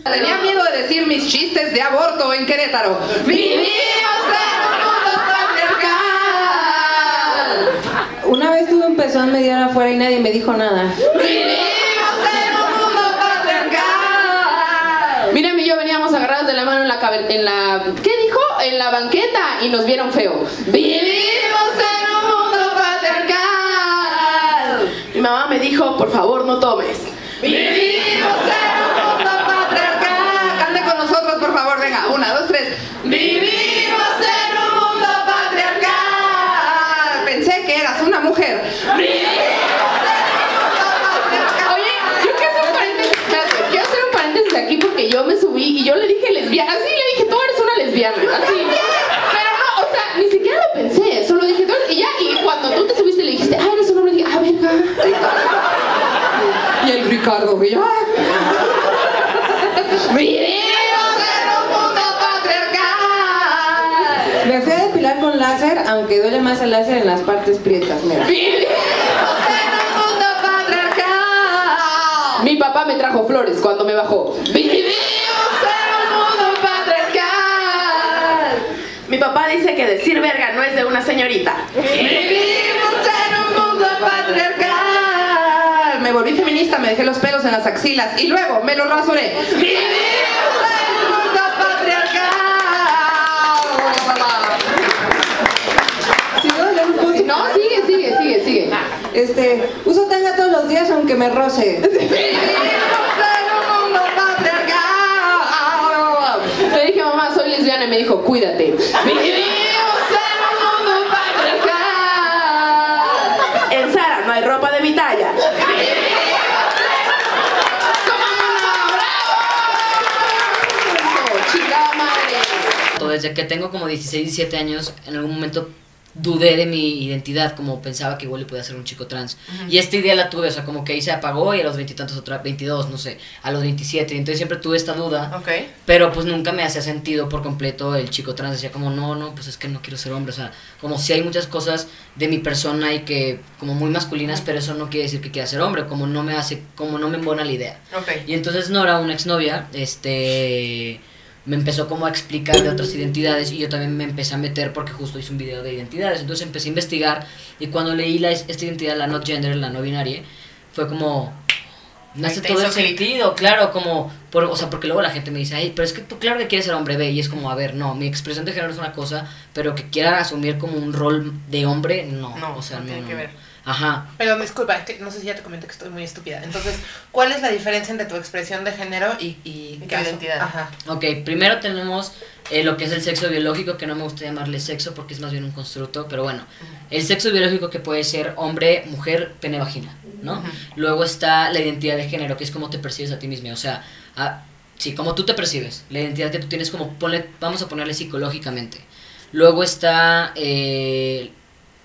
Tenía miedo de decir mis chistes de aborto en Querétaro. ¡Vivimos en un mundo patriarcal! Una vez tuve un pezón mediano afuera y nadie me dijo nada. ¡Vivimos agarrados de la mano en la, en la ¿qué dijo? En la banqueta y nos vieron feo. ¡Vivimos en un mundo patriarcal! Mi mamá me dijo, por favor, no tomes. ¡Vivimos en un mundo patriarcal! Cante con nosotros, por favor, venga. Una, dos, tres. ¡Vivimos en un mundo patriarcal! Pensé que eras una mujer. Oye, yo quiero hacer un paréntesis, espérate, quiero hacer un paréntesis aquí porque yo me subí y yo le dije lesbiana, así le dije, tú eres una lesbiana, así. Pero no, o sea, ni siquiera lo pensé, solo dije, tú eres- y ya, y cuando tú te subiste le dijiste, ah, eres un hombre, dije, ah, verga. Y el Ricardo, y yo. ¡Vivimos en un mundo patriarcal! Me fui a depilar con láser, aunque duele más el láser en las partes prietas, mira. ¡Vivimos en un mundo patriarcal! Mi papá me trajo flores cuando me bajó. ¡Vivimos en un mundo patriarcal! Mi papá dice que decir verga no es de una señorita. ¡Vivimos en un mundo patriarcal! Me volví feminista, me dejé los pelos en las axilas y luego me los rasuré. ¡Vivimos en un mundo patriarcal! ¿Sigo? ¿Ya no sigue, sigue, sigue, sigue. Este, uso tanga todos los días aunque me roce. [LAUGHS] ¡Vivimos en un mundo patriarcal! Le dije, mamá, soy lesbiana y me dijo, cuídate. ¡Vivimos en un mundo patriarcal! En Sara no hay ropa de mi talla. ¡Chingada madre! Desde que tengo como 16, 17 años, en algún momento dudé de mi identidad, como pensaba que igual le podía ser un chico trans. Y esta idea la tuve, o sea, como que ahí se apagó y a los veintitantos, otra, 22, no sé, a los 27. Y entonces siempre tuve esta duda, Ok. pero pues nunca me hacía sentido por completo el chico trans. Decía como, no, no, pues es que no quiero ser hombre. O sea, como si hay muchas cosas de mi persona y que como muy masculinas, pero eso no quiere decir que quiera ser hombre, como no me hace, como no me embona la idea. Ok. Y entonces Nora, una exnovia, este me empezó como a explicar de otras identidades y yo también me empecé a meter porque justo hice un video de identidades. Entonces empecé a investigar y cuando leí la, esta identidad, la not gender, la no binaria, fue como... Me hace todo el sentido, claro, como, por, o sea, porque luego la gente me dice, ay, pero es que tú claro que quieres ser hombre, ve, y es como, a ver, no, mi expresión de género es una cosa, pero que quiera asumir como un rol de hombre, no, No, o sea, no no, tiene no, que no. ver. Ajá, Pero disculpa, es que no sé si ya te comenté que estoy muy estúpida. Entonces, ¿cuál es la diferencia entre tu expresión de género y, y, tu caso? identidad. Ajá. Ok, primero tenemos eh, lo que es el sexo biológico, que no me gusta llamarle sexo porque es más bien un constructo, pero bueno, el sexo biológico que puede ser hombre, mujer, pene, vagina, ¿no? Luego está la identidad de género, que es cómo te percibes a ti mismo, o sea, a- sí, cómo tú te percibes, la identidad que tú tienes como, ponle- vamos a ponerle psicológicamente. Luego está eh,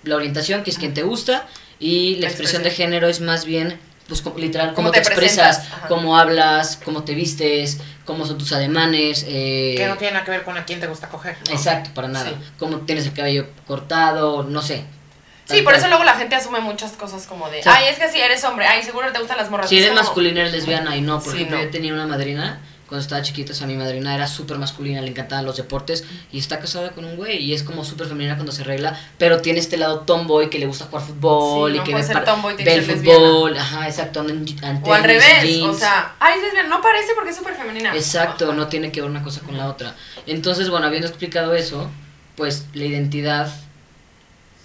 la orientación, que es quien te gusta, y la, La expresión, expresión. de género es más bien, pues como- literal, cómo, te, te expresas, cómo hablas, cómo te vistes, cómo son tus ademanes. Eh, Que no tiene nada que ver con a quién te gusta coger. ¿no? Exacto, para nada. Sí. Cómo tienes el cabello cortado, no sé. Sí, por cual. eso luego la gente asume muchas cosas como de, ay, es que si eres hombre, ay, seguro te gustan las morras. Si Es eres masculina, eres lesbiana y no. Por Sí, ejemplo, no. yo tenía una madrina cuando estaba chiquita, o sea, mi madrina era súper masculina, le encantaban los deportes y está casada con un güey y es como súper femenina cuando se arregla, pero tiene este lado tomboy que le gusta jugar fútbol Sí, y no que ve, ser tomboy, ve el lesbiana. fútbol, ajá, exacto, anda en, en O al revés, jeans. o sea, ay, es lesbiana, no parece porque es súper femenina. Exacto, no tiene que ver una cosa con la otra. Entonces, bueno, habiendo explicado eso, pues la identidad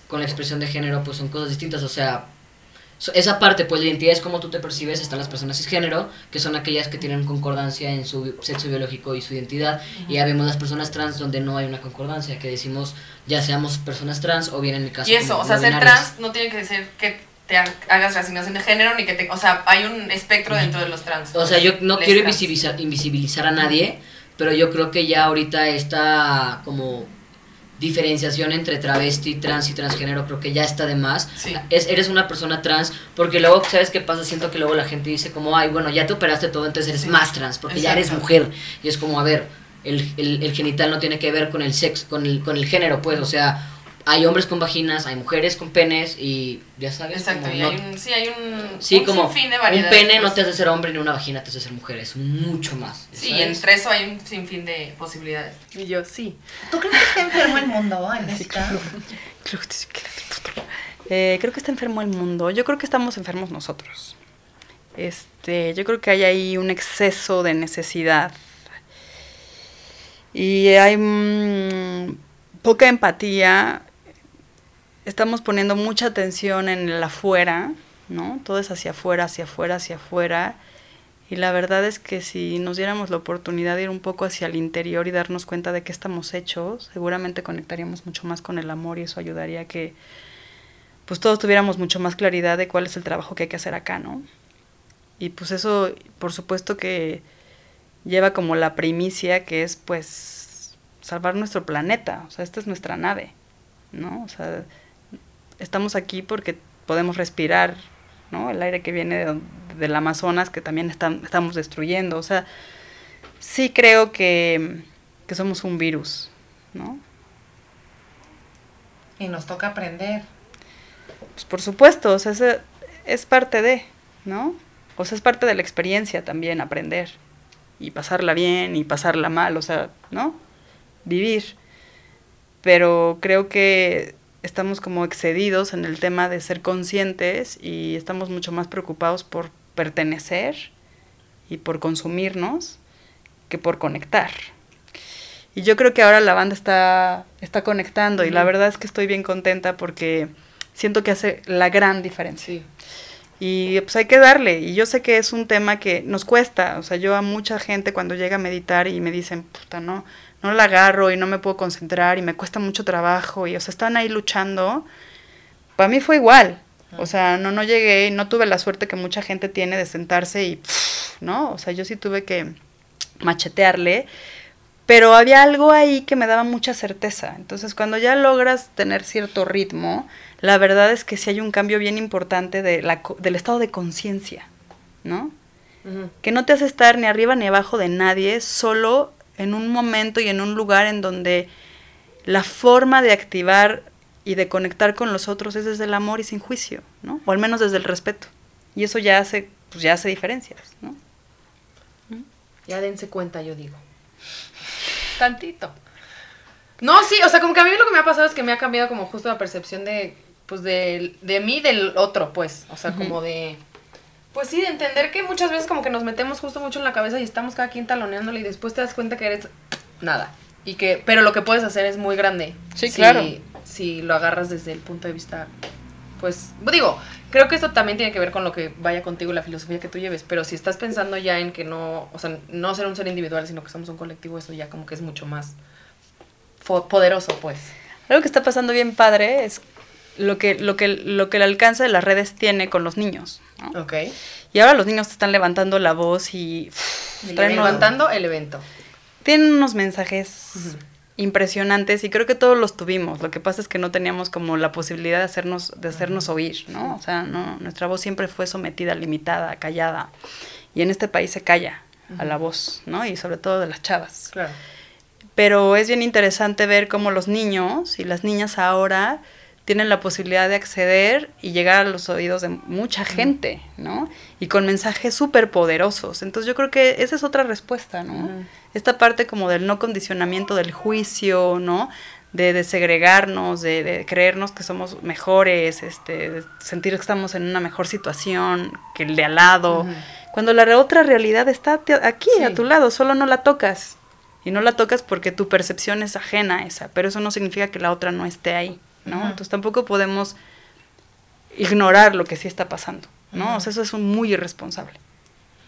con la expresión de género pues son cosas distintas, o sea, esa parte, pues la identidad es como tú te percibes, están las personas cisgénero, que son aquellas que tienen concordancia en su sexo biológico y su identidad, y ya vemos las personas trans donde no hay una concordancia, que decimos ya seamos personas trans o bien en mi caso Y eso, o sea, ser trans no tiene que ser que te ha- hagas reasignación de género ni que te, o sea, hay un espectro dentro de los trans. O sea, yo no Les quiero invisibilizar, invisibilizar a nadie, pero yo creo que ya ahorita esta como diferenciación entre travesti, trans y transgénero creo que ya está de más. Es, eres una persona trans porque luego, ¿sabes qué pasa? Siento que luego la gente dice como, ay, bueno, ya te operaste todo, entonces eres más trans porque ya eres mujer. Y es como, a ver, el, el- el genital no tiene que ver con el sexo, con el, con el género, pues, o sea, hay hombres con vaginas, hay mujeres con penes y ya sabes. Exacto, como y no- hay un, sí, hay un, Sí, un como sinfín de un variedades. pene no pues. te hace ser hombre ni una vagina te hace ser mujer, es mucho más. Sí, ¿sabes? entre eso hay un sinfín de posibilidades. Y yo, sí. ¿Tú crees que está enfermo el mundo, Aleska? Eh, creo que está enfermo el mundo. Yo creo que estamos enfermos nosotros. Este, yo creo que hay ahí un exceso de necesidad. Y hay mm, poca empatía. Estamos poniendo mucha atención en el afuera, ¿no? Todo es hacia afuera, hacia afuera, hacia afuera. Y la verdad es que si nos diéramos la oportunidad de ir un poco hacia el interior y darnos cuenta de qué estamos hechos, seguramente conectaríamos mucho más con el amor y eso ayudaría a que pues todos tuviéramos mucho más claridad de cuál es el trabajo que hay que hacer acá, ¿no? Y pues eso, por supuesto que lleva como la primicia que es pues salvar nuestro planeta, o sea, esta es nuestra nave, ¿no? O sea, estamos aquí porque podemos respirar, ¿no? El aire que viene de del Amazonas que también están, estamos destruyendo, o sea, sí creo que, que somos un virus, ¿no? Y nos toca aprender. Pues por supuesto, o sea, ese es parte de, ¿no? O sea, es parte de la experiencia también aprender y pasarla bien y pasarla mal, o sea, ¿no? Vivir. Pero creo que estamos como excedidos en el tema de ser conscientes y estamos mucho más preocupados por pertenecer y por consumirnos que por conectar. Y yo creo que ahora la banda está, está conectando y la verdad es que estoy bien contenta porque siento que hace la gran diferencia. Y pues hay que darle. Y yo sé que es un tema que nos cuesta. O sea, yo a mucha gente cuando llega a meditar y me dicen, puta, no, no la agarro y no me puedo concentrar y me cuesta mucho trabajo. Y o sea, están ahí luchando. Para mí fue igual. O sea, no, no llegué no tuve la suerte que mucha gente tiene de sentarse y, pff, ¿no? O sea, yo sí tuve que machetearle. Pero había algo ahí que me daba mucha certeza. Entonces, cuando ya logras tener cierto ritmo, la verdad es que sí hay un cambio bien importante de la, del estado de conciencia, ¿no? Que no te hace estar ni arriba ni abajo de nadie, solo en un momento y en un lugar en donde la forma de activar y de conectar con los otros es desde el amor y sin juicio, ¿no? O al menos desde el respeto. Y eso ya hace, pues ya hace diferencias, ¿no? Ya dense cuenta, yo digo. Tantito. No, sí, o sea, como que a mí lo que me ha pasado es que me ha cambiado como justo la percepción de, pues, de, de mí, del otro, pues. O sea, como de, pues sí, de entender que muchas veces como que nos metemos justo mucho en la cabeza y estamos cada quien taloneándole y después te das cuenta que eres nada. Y que, pero lo que puedes hacer es muy grande. Sí, si- claro. Si lo agarras desde el punto de vista, pues, digo, creo que esto también tiene que ver con lo que vaya contigo y la filosofía que tú lleves, pero si estás pensando ya en que no, o sea, no ser un ser individual, sino que somos un colectivo, eso ya como que es mucho más poderoso, pues. Algo que está pasando bien padre es lo que, lo que, lo que el alcance de las redes tiene con los niños. ¿no? Ok. Y ahora los niños están levantando la voz y Y traen unos- levantando el evento. tienen unos mensajes impresionantes y creo que todos los tuvimos. Lo que pasa es que no teníamos como la posibilidad de hacernos, de hacernos oír, ¿no? O sea, no, nuestra voz siempre fue sometida, limitada, callada. Y en este país se calla a la voz, ¿no? Y sobre todo de las chavas. Claro. Pero es bien interesante ver cómo los niños y las niñas ahora tienen la posibilidad de acceder y llegar a los oídos de mucha gente, ¿no? Y con mensajes súper poderosos. Entonces yo creo que esa es otra respuesta, ¿no? Esta parte como del no condicionamiento del juicio, ¿no? De, de segregarnos, de, de creernos que somos mejores, este, de sentir que estamos en una mejor situación que el de al lado. Cuando la re- otra realidad está aquí, Sí. a tu lado, solo no la tocas. Y no la tocas porque tu percepción es ajena a esa, pero eso no significa que la otra no esté ahí, ¿no? Entonces tampoco podemos ignorar lo que sí está pasando, ¿no? O sea, eso es un muy irresponsable.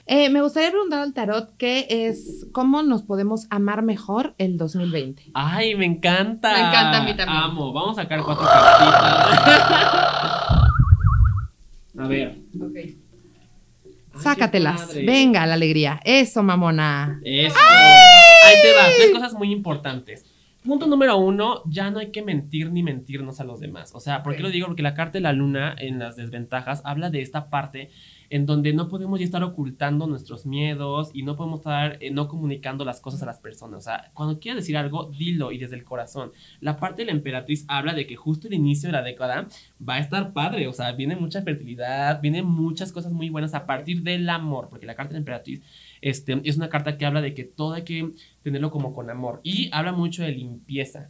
Eh, me gustaría preguntar al tarot qué es, cómo nos podemos amar mejor el 2020. Ay, me encanta. Me encanta a mí también. Amo. Vamos a sacar cuatro cartitas. [LAUGHS] a ver. Sácatelas. padre. Venga, la alegría. Eso, mamona. Eso. Ahí te va. Tres cosas muy importantes. Punto número uno, ya no hay que mentir ni mentirnos a los demás. O sea, ¿por qué lo digo? Porque la carta de la luna en las desventajas habla de esta parte en donde no podemos ya estar ocultando nuestros miedos y no podemos estar eh, no comunicando las cosas a las personas. O sea, cuando quieras decir algo, dilo y desde el corazón. La parte de la emperatriz habla de que justo el inicio de la década va a estar padre. O sea, viene mucha fertilidad, vienen muchas cosas muy buenas a partir del amor, porque la carta de la emperatriz este, es una carta que habla de que todo hay que tenerlo como con amor y habla mucho de limpieza.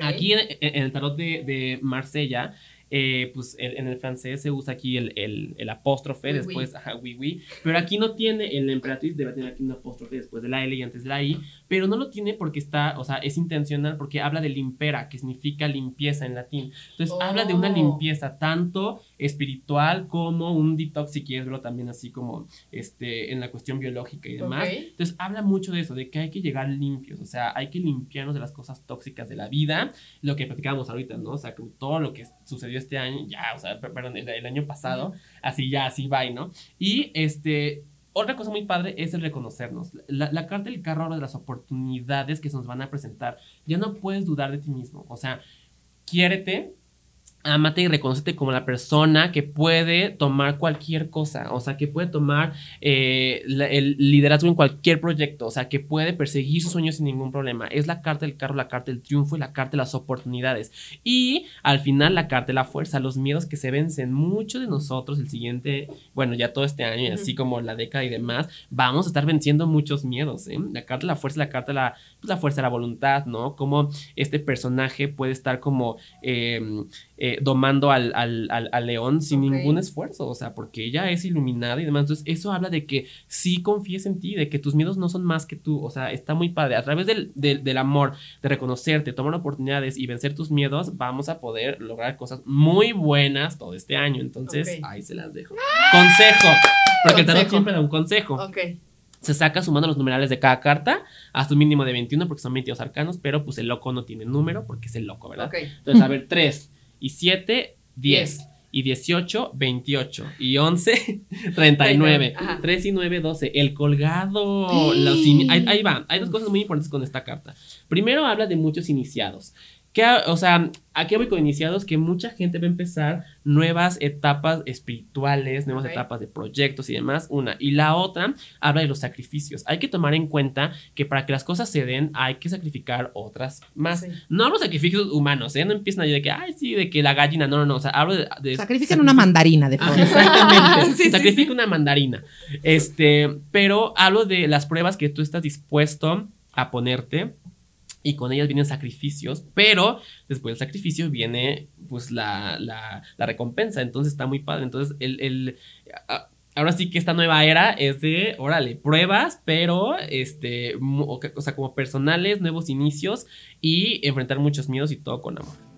Aquí en, en el tarot de, de Marsella, eh, pues en el francés se usa aquí el, el- el apóstrofe, Oui, después, oui. ajá, oui, oui, pero aquí no tiene, en la emperatriz debe tener aquí un apóstrofe después de la L y antes de la I, pero no lo tiene porque está, o sea, es intencional porque habla de limpera, que significa limpieza en latín. Entonces habla de una Oh. limpieza tanto espiritual como un detox, si quieres verlo también así como este, en la cuestión biológica y demás. Entonces habla mucho de eso, de que hay que llegar limpios, o sea, hay que limpiarnos de las cosas tóxicas de la vida, lo que platicábamos ahorita, ¿no? O sea, que todo lo que sucedió este año, ya, o sea, per- perdón, el, el año pasado, así ya, así va, ¿no? Y este, otra cosa muy padre es el reconocernos. La, carta del carro habla de las oportunidades que se nos van a presentar. Ya no puedes dudar de ti mismo, o sea, quiérete, Amate y reconocete como la persona que puede tomar cualquier cosa, o sea, que puede tomar eh, la- el liderazgo en cualquier proyecto, o sea, que puede perseguir sus sueños sin ningún problema. Es la carta del carro, la carta del triunfo y la carta de las oportunidades. Y al final la carta de la fuerza, los miedos que se vencen. Muchos de nosotros el siguiente, bueno, ya todo este año y así como la década y demás, vamos a estar venciendo muchos miedos. ¿eh? La carta de la fuerza, la carta de la, pues, la fuerza de la voluntad, ¿no? Como este personaje puede estar como... eh, eh, domando al, al- al- al león sin ningún esfuerzo, o sea, porque ella es iluminada y demás. Entonces, eso habla de que sí confíes en ti, de que tus miedos no son más que tú, o sea, está muy padre. A través del, del- del amor, de reconocerte, tomar oportunidades y vencer tus miedos, vamos a poder lograr cosas muy buenas todo este año. Entonces, ahí se las dejo. Consejo, porque el tarot siempre da un consejo Ok. se saca sumando los numerales de cada carta hasta un mínimo de 21 porque son 22 arcanos, pero pues el loco no tiene número porque es el loco, ¿verdad? Ok. Entonces, a ver, 3 y 7, 10. Diez. Y 18, 28. Y 11, 39. [LAUGHS] Ajá. 3 y 9, 12. El colgado. Los ini- ahí, ahí va. Hay dos cosas muy importantes con esta carta. Primero habla de muchos iniciados. Que, o sea, aquí voy con iniciados que mucha gente va a empezar nuevas etapas espirituales, nuevas etapas de proyectos y demás. Una. Y la otra habla de los sacrificios. Hay que tomar en cuenta que para que las cosas se den hay que sacrificar otras más. No hablo de sacrificios humanos, ¿eh? No empiezan a decir de que, ay, sí, de que la gallina. No, no, no. O sea, hablo de. de Sacrifican una mandarina de fondo. [LAUGHS] exactamente. [LAUGHS] Sí, sí, Sacrifica una mandarina. Este, pero hablo de las pruebas que tú estás dispuesto a ponerte y con ellas vienen sacrificios, pero después del sacrificio viene pues la, la, la recompensa, entonces está muy padre. Entonces, el, el- ahora sí que esta nueva era es de, órale, pruebas, pero este, o sea, como personales, nuevos inicios y enfrentar muchos miedos y todo con amor.